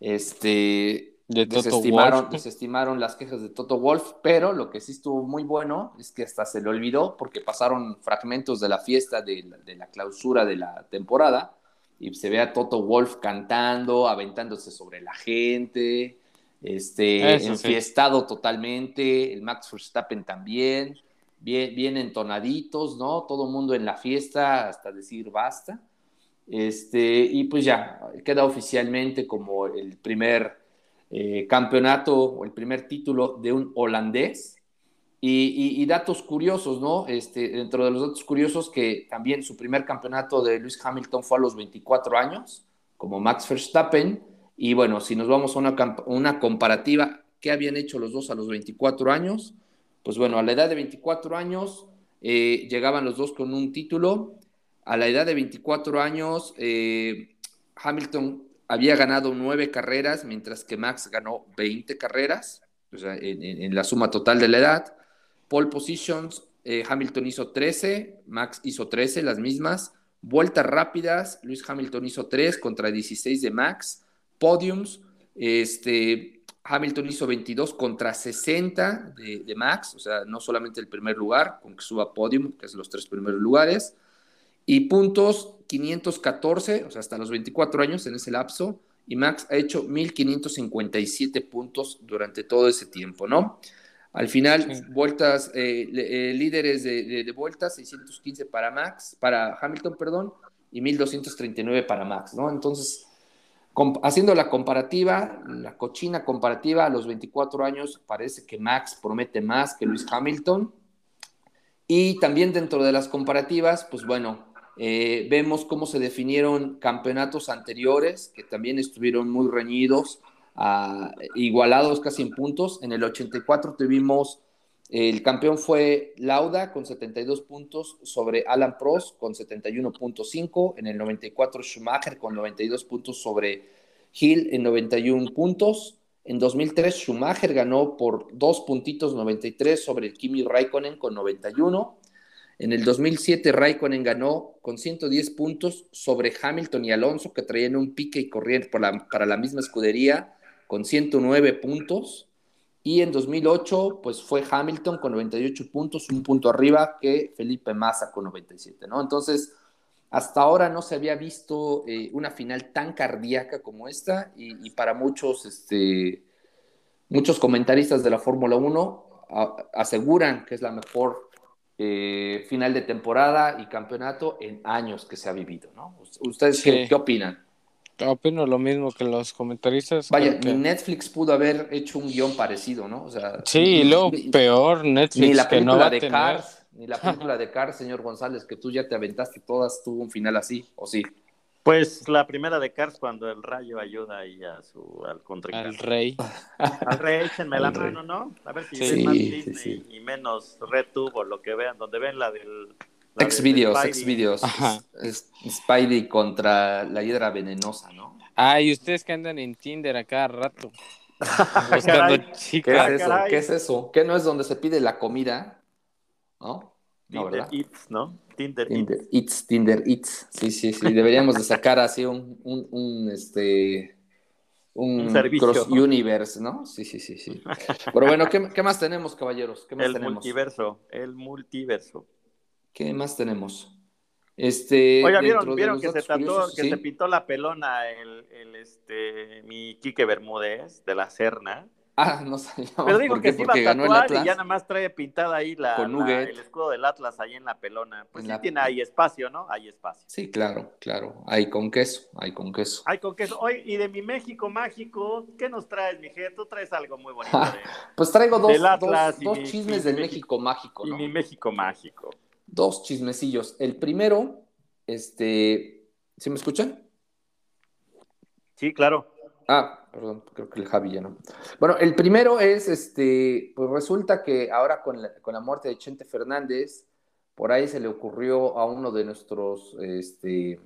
Este, desestimaron, desestimaron, las quejas de Toto Wolf, pero lo que sí estuvo muy bueno es que hasta se le olvidó porque pasaron fragmentos de la fiesta de la, clausura de la temporada y se ve a Toto Wolf cantando, aventándose sobre la gente, este, enfiestado totalmente, el Max Verstappen también, bien, bien entonaditos, ¿no? Todo el mundo en la fiesta hasta decir basta. Este, y pues ya, queda oficialmente como el primer eh, campeonato o el primer título de un holandés. Y, datos curiosos, ¿no? Este, dentro de los datos curiosos que también su primer campeonato de Lewis Hamilton fue a los 24 años, como Max Verstappen. Y bueno, si nos vamos a una, una comparativa, ¿qué habían hecho los dos a los 24 años? Pues bueno, a la edad de 24 años eh, llegaban los dos con un título a la edad de 24 años, eh, Hamilton había ganado nueve carreras, mientras que Max ganó 20 carreras, o sea, en, la suma total de la edad. Pole positions, eh, Hamilton hizo 13, Max hizo 13, las mismas. Vueltas rápidas, Luis Hamilton hizo 3 contra 16 de Max. Podiums, este, Hamilton hizo 22 contra 60 de, de, Max, o sea, no solamente el primer lugar, con que suba podium, que es los tres primeros lugares. Y puntos 514, o sea, hasta los 24 años en ese lapso. Y Max ha hecho 1557 puntos durante todo ese tiempo, ¿no? Al final, vueltas, eh, eh, líderes de, vueltas, 615 para Max, para Hamilton, perdón, y 1239 para Max, ¿no? Entonces, haciendo la comparativa, la cochina comparativa, a los 24 años parece que Max promete más que Luis Hamilton. Y también dentro de las comparativas, pues bueno, eh, vemos cómo se definieron campeonatos anteriores, que también estuvieron muy reñidos, ah, igualados casi en puntos. En el 84 tuvimos, el campeón fue Lauda con 72 puntos sobre Alan Prost con 71.5. En el 94 Schumacher con 92 puntos sobre Hill en 91 puntos. En 2003 Schumacher ganó por dos puntitos 93 sobre Kimi Raikkonen con 91. En el 2007 Raikkonen ganó con 110 puntos sobre Hamilton y Alonso, que traían un pique y corrían para la misma escudería con 109 puntos. Y en 2008, pues fue Hamilton con 98 puntos, un punto arriba que Felipe Massa con 97, ¿no? Entonces, hasta ahora no se había visto eh, una final tan cardíaca como esta y, para muchos, este, muchos comentaristas de la Fórmula 1 aseguran que es la mejor eh, final de temporada y campeonato en años que se ha vivido, ¿no? ¿Ustedes qué, opinan? Opino lo mismo que los comentaristas. Vaya, ni Netflix pudo haber hecho un guion parecido, ¿no? O sea, sí, y luego peor Netflix. Ni la película de Cars, ni la película de Cars, señor González, que tú ya te aventaste todas, tuvo un final así, ¿o sí? Pues la primera de Cars cuando el rayo ayuda ahí a su al contrincante. Al rey. Al rey, échenme la mano, ¿no? A ver si sí, más Disney y menos RedTube o lo que vean, donde ven la del ex videos, ex videos. Spidey contra la hiedra venenosa, ¿no? Ah, y ustedes que andan en Tinder a cada rato. Buscando chicas. ¿Qué es eso? ¿Qué es eso? ¿Qué no es donde se pide la comida? ¿No? Tinder Eats, ¿no? Tinder, Tinder Eats. Tinder Eats. Sí, sí, sí. Deberíamos de sacar así un, un, un este un, cross universe, ¿no? Sí, sí, sí, sí. Pero bueno, ¿qué, más tenemos, caballeros? ¿Qué más el multiverso, el multiverso. ¿Qué más tenemos? Este, Oiga, ¿vieron, que se trató, que se pintó la pelona el, el, este, mi Quique Bermúdez de la Serna? Ah, no sabía. Pero digo que sí iba a tatuar y ya nada más trae pintada ahí la, el escudo del Atlas ahí en la pelona. Pues sí tiene ahí espacio, ¿no? Hay espacio. Sí, claro, claro. Hay con queso, hay con queso. Hay con queso. Oye, y de mi México mágico, ¿qué nos traes, mi jefe? Tú traes algo muy bonito. pues traigo dos, dos, chismes del México, mágico, ¿no? Y mi México mágico. Dos chismecillos. El primero, este, ¿sí me escuchan? Sí, claro. Ah, perdón, creo que el Javi ya no. Bueno, el primero es, este, pues resulta que ahora con la, con la muerte de Chente Fernández, por ahí se le ocurrió a uno de nuestros este,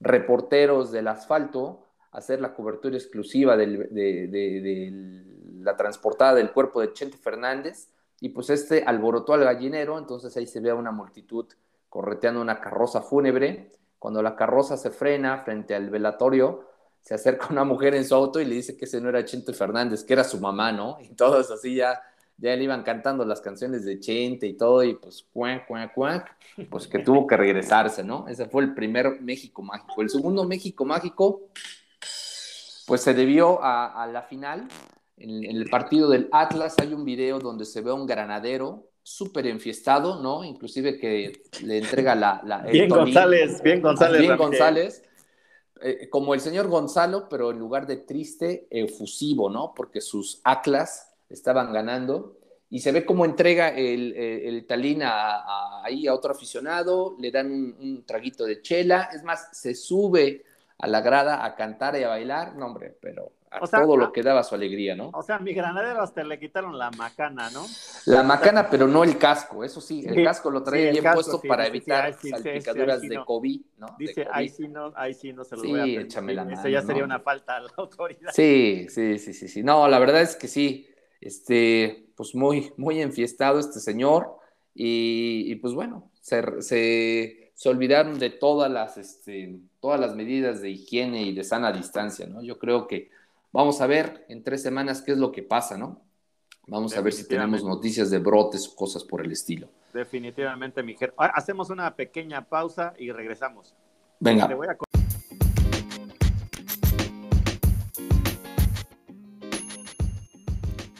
reporteros del asfalto hacer la cobertura exclusiva de, de, la transportada del cuerpo de Chente Fernández, y pues este alborotó al gallinero, entonces ahí se ve a una multitud correteando una carroza fúnebre. Cuando la carroza se frena frente al velatorio, se acerca una mujer en su auto y le dice que ese no era Chente Fernández, que era su mamá, ¿no? Y todos así ya, ya le iban cantando las canciones de Chente y todo, y pues cuac, cuac, cuac, pues que tuvo que regresarse, ¿no? Ese fue el primer México mágico. El segundo México mágico, pues se debió a, la final. En, el partido del Atlas hay un video donde se ve a un granadero súper enfiestado, ¿no? Inclusive que le entrega la... la bien González, bien González. Bien González eh, como el señor Gonzalo, pero en lugar de triste, efusivo, ¿no? Porque sus Atlas estaban ganando y se ve cómo entrega el, el, talín a, ahí a otro aficionado, le dan un, traguito de chela, es más, se sube a la grada a cantar y a bailar, no hombre, pero todo lo que daba su alegría, ¿no? O sea, mi granadero hasta le quitaron la macana, ¿no? La macana, pero no el casco, eso sí, el casco lo traía bien puesto para evitar salpicaduras de COVID, ¿no? Dice, ahí sí no, ahí sí no se lo voy a pedir. échame la mano. Eso ya sería una falta a la autoridad. Sí, sí, sí, sí, sí. No, la verdad es que sí, este, pues muy, muy enfiestado este señor y, pues bueno, se, se, se olvidaron de todas las, este, todas las medidas de higiene y de sana distancia, ¿no? Yo creo que Vamos a ver en tres semanas qué es lo que pasa, ¿no? Vamos a ver si tenemos noticias de brotes o cosas por el estilo. Definitivamente, mi Hacemos una pequeña pausa y regresamos. Venga.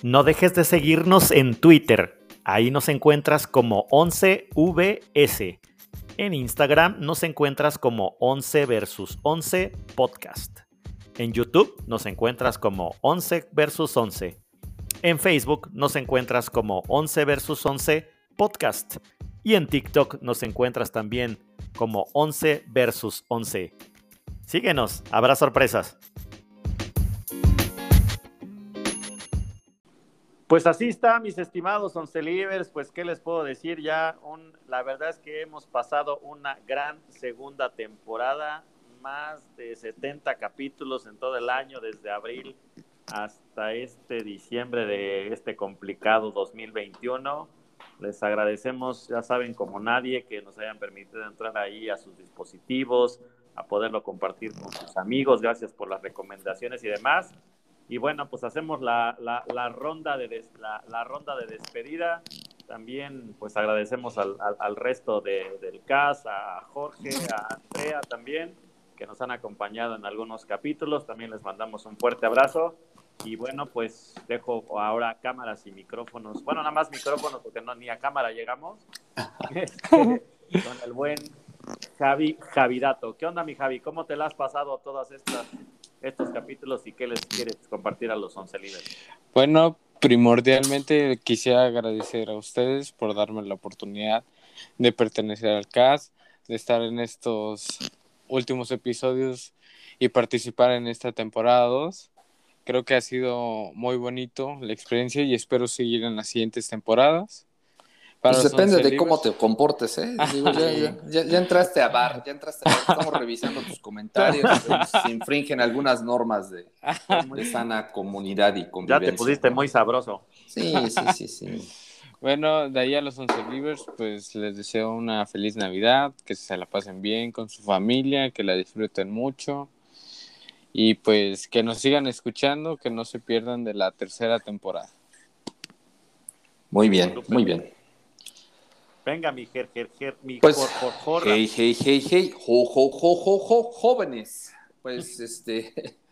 No dejes de seguirnos en Twitter. Ahí nos encuentras como 11VS. En Instagram nos encuentras como 11 versus 11 podcast. En YouTube nos encuentras como 11 versus 11. En Facebook nos encuentras como 11 versus 11 podcast. Y en TikTok nos encuentras también como 11 versus 11. Síguenos, habrá sorpresas. Pues así está, mis estimados once livers, pues qué les puedo decir ya, la verdad es que hemos pasado una gran segunda temporada, más de 70 capítulos en todo el año, desde abril hasta este diciembre de este complicado 2021. Les agradecemos, ya saben, como nadie, que nos hayan permitido entrar ahí a sus dispositivos, a poderlo compartir con sus amigos. Gracias por las recomendaciones y demás. Y bueno, pues hacemos la, la, ronda, de la, ronda de despedida. También pues agradecemos al, al, al resto de, del CAS, a Jorge, a Andrea también que nos han acompañado en algunos capítulos. También les mandamos un fuerte abrazo. Y bueno, pues dejo ahora cámaras y micrófonos. Bueno, nada más micrófonos porque no ni a cámara llegamos. Este, con el buen Javi Javidato. ¿Qué onda, mi Javi? ¿Cómo te la has pasado todos estos, estos capítulos y qué les quieres compartir a los once líderes? Bueno, primordialmente quisiera agradecer a ustedes por darme la oportunidad de pertenecer al CAS, de estar en estos últimos episodios y participar en esta temporada 2. Creo que ha sido muy bonito la experiencia y espero seguir en las siguientes temporas. Pues depende de cómo te comportes, ¿eh? ya, entraste a bar, ya entraste a bar. Estamos revisando tus comentarios. se infringen algunas normas de, de, sana comunidad y convivencia. Ya te pusiste muy sabroso. Sí, sí, sí, sí. Bueno, de ahí a los Once Livers, pues les deseo una feliz Navidad, que se la pasen bien con su familia, que la disfruten mucho y pues que nos sigan escuchando, que no se pierdan de la tercera temporada. Muy bien, muy bien. Venga, mi jer, jer, jer, mi pues, hey, hey, hey, hey, jo, jo, jo, jo, jo, jóvenes. Pues, este,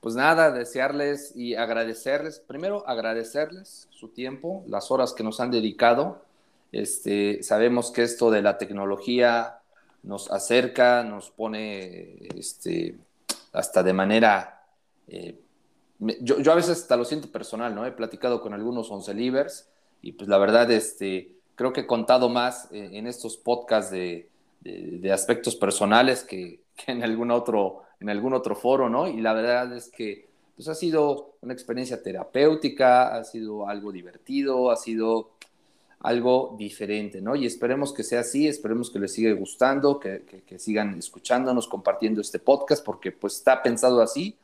pues nada, desearles y agradecerles, primero agradecerles su tiempo, las horas que nos han dedicado. Este, sabemos que esto de la tecnología nos acerca, nos pone, este, hasta de manera... Eh, yo, a veces hasta lo siento personal, ¿no? He platicado con algunos once livers y pues la verdad, este, creo que he contado más eh, en estos podcasts de, de, aspectos personales que, que, en, algún otro, en algún otro foro, ¿no? Y la verdad es que pues ha sido una experiencia terapéutica, ha sido algo divertido, ha sido algo diferente, ¿no? Y esperemos que sea así, esperemos que les siga gustando, que, sigan escuchándonos, compartiendo este podcast, porque pues está pensado así,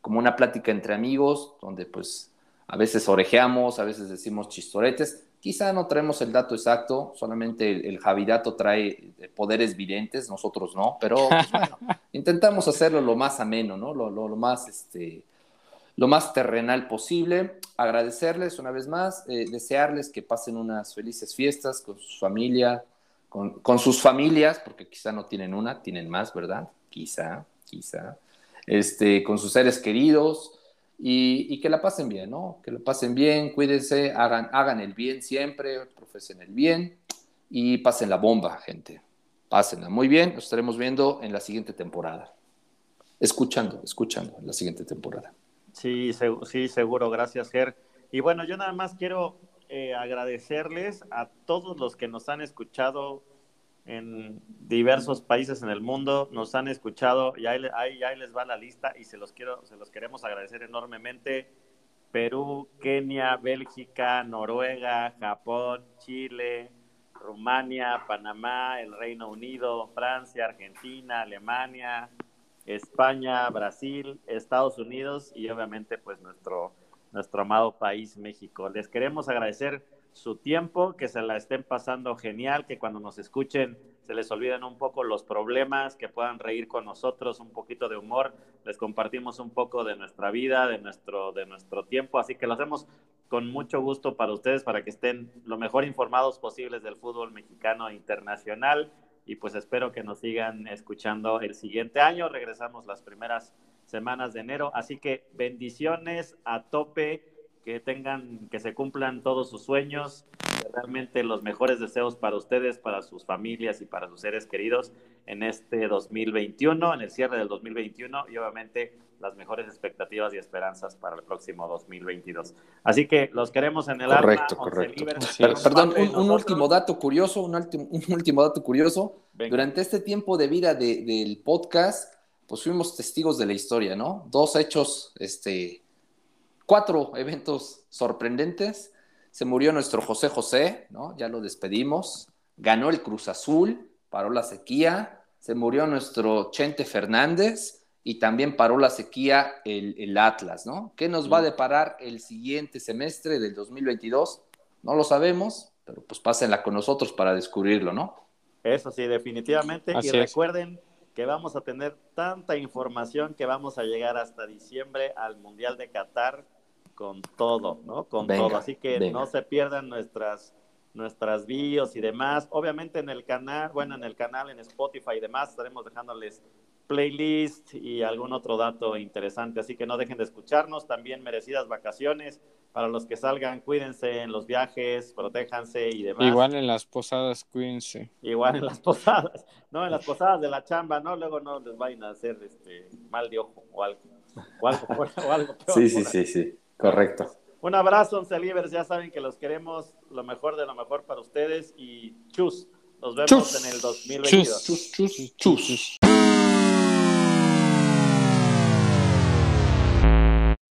como una plática entre amigos, donde pues a veces orejeamos, a veces decimos chistoretes, quizá no traemos el dato exacto, solamente el, el Javidato trae eh, poderes videntes, nosotros no, pero pues, bueno, intentamos hacerlo lo más ameno, ¿no? Lo, lo, lo más, este, lo más terrenal posible. Agradecerles una vez más, eh, desearles que pasen unas felices fiestas con su familia, con, con, sus familias, porque quizá no tienen una, tienen más, ¿verdad? Quizá, quizá. Este, con sus seres queridos y, que la pasen bien, ¿no? Que la pasen bien, cuídense, hagan, el bien siempre, profesen el bien y pasen la bomba, gente. Pásenla muy bien, nos estaremos viendo en la siguiente temporada. Escuchando, escuchando en la siguiente temporada. Sí, sí, seguro, gracias, Ger. Y bueno, yo nada más quiero eh, agradecerles a todos los que nos han escuchado en diversos países en el mundo, nos han escuchado y ahí, ahí, les va la lista y se los quiero, se los queremos agradecer enormemente. Perú, Kenia, Bélgica, Noruega, Japón, Chile, Rumania, Panamá, el Reino Unido, Francia, Argentina, Alemania, España, Brasil, Estados Unidos y obviamente pues nuestro, nuestro amado país México. Les queremos agradecer su tiempo, que se la estén pasando genial, que cuando nos escuchen se les olviden un poco los problemas, que puedan reír con nosotros, un poquito de humor, les compartimos un poco de nuestra vida, de nuestro, de nuestro tiempo, así que lo hacemos con mucho gusto para ustedes, para que estén lo mejor informados posibles del fútbol mexicano internacional. Y pues espero que nos sigan escuchando el siguiente año. Regresamos las primeras semanas de enero, así que bendiciones a tope, que tengan, que se cumplan todos sus sueños, realmente los mejores deseos para ustedes, para sus familias y para sus seres queridos en este 2021, en el cierre del 2021 y obviamente las mejores expectativas y esperanzas para el próximo 2022. Así que los queremos en el correcto, Correcto, Perdón, un, último dato curioso, un, último, dato curioso. Durante este tiempo de vida del podcast, pues fuimos testigos de la historia, ¿no? Dos hechos, este, cuatro eventos sorprendentes. Se murió nuestro José José, ¿no? Ya lo despedimos. Ganó el Cruz Azul, paró la sequía. Se murió nuestro Chente Fernández y también paró la sequía el, Atlas, ¿no? ¿Qué nos va a deparar el siguiente semestre del 2022? No lo sabemos, pero pues pásenla con nosotros para descubrirlo, ¿no? Eso sí, definitivamente. y recuerden que vamos a tener tanta información que vamos a llegar hasta diciembre al Mundial de Qatar con todo, ¿no? Con todo. Así que no se pierdan nuestras nuestras bios y demás. Obviamente en el canal, bueno, en el canal, en Spotify y demás, estaremos dejándoles playlist y algún otro dato interesante. Así que no dejen de escucharnos. También merecidas vacaciones. Para los que salgan, cuídense en los viajes, protéjanse y demás. Igual en las posadas, cuídense. Igual en las posadas. No, en las posadas de la chamba, ¿no? Luego no les vayan a hacer este, mal de ojo o algo. O algo, o algo peor. Sí, sí, sí, sí. Correcto. Un abrazo, Once Libres. Ya saben que los queremos lo mejor de lo mejor para ustedes y chus. Nos vemos en el 2022. chus, chus. chus.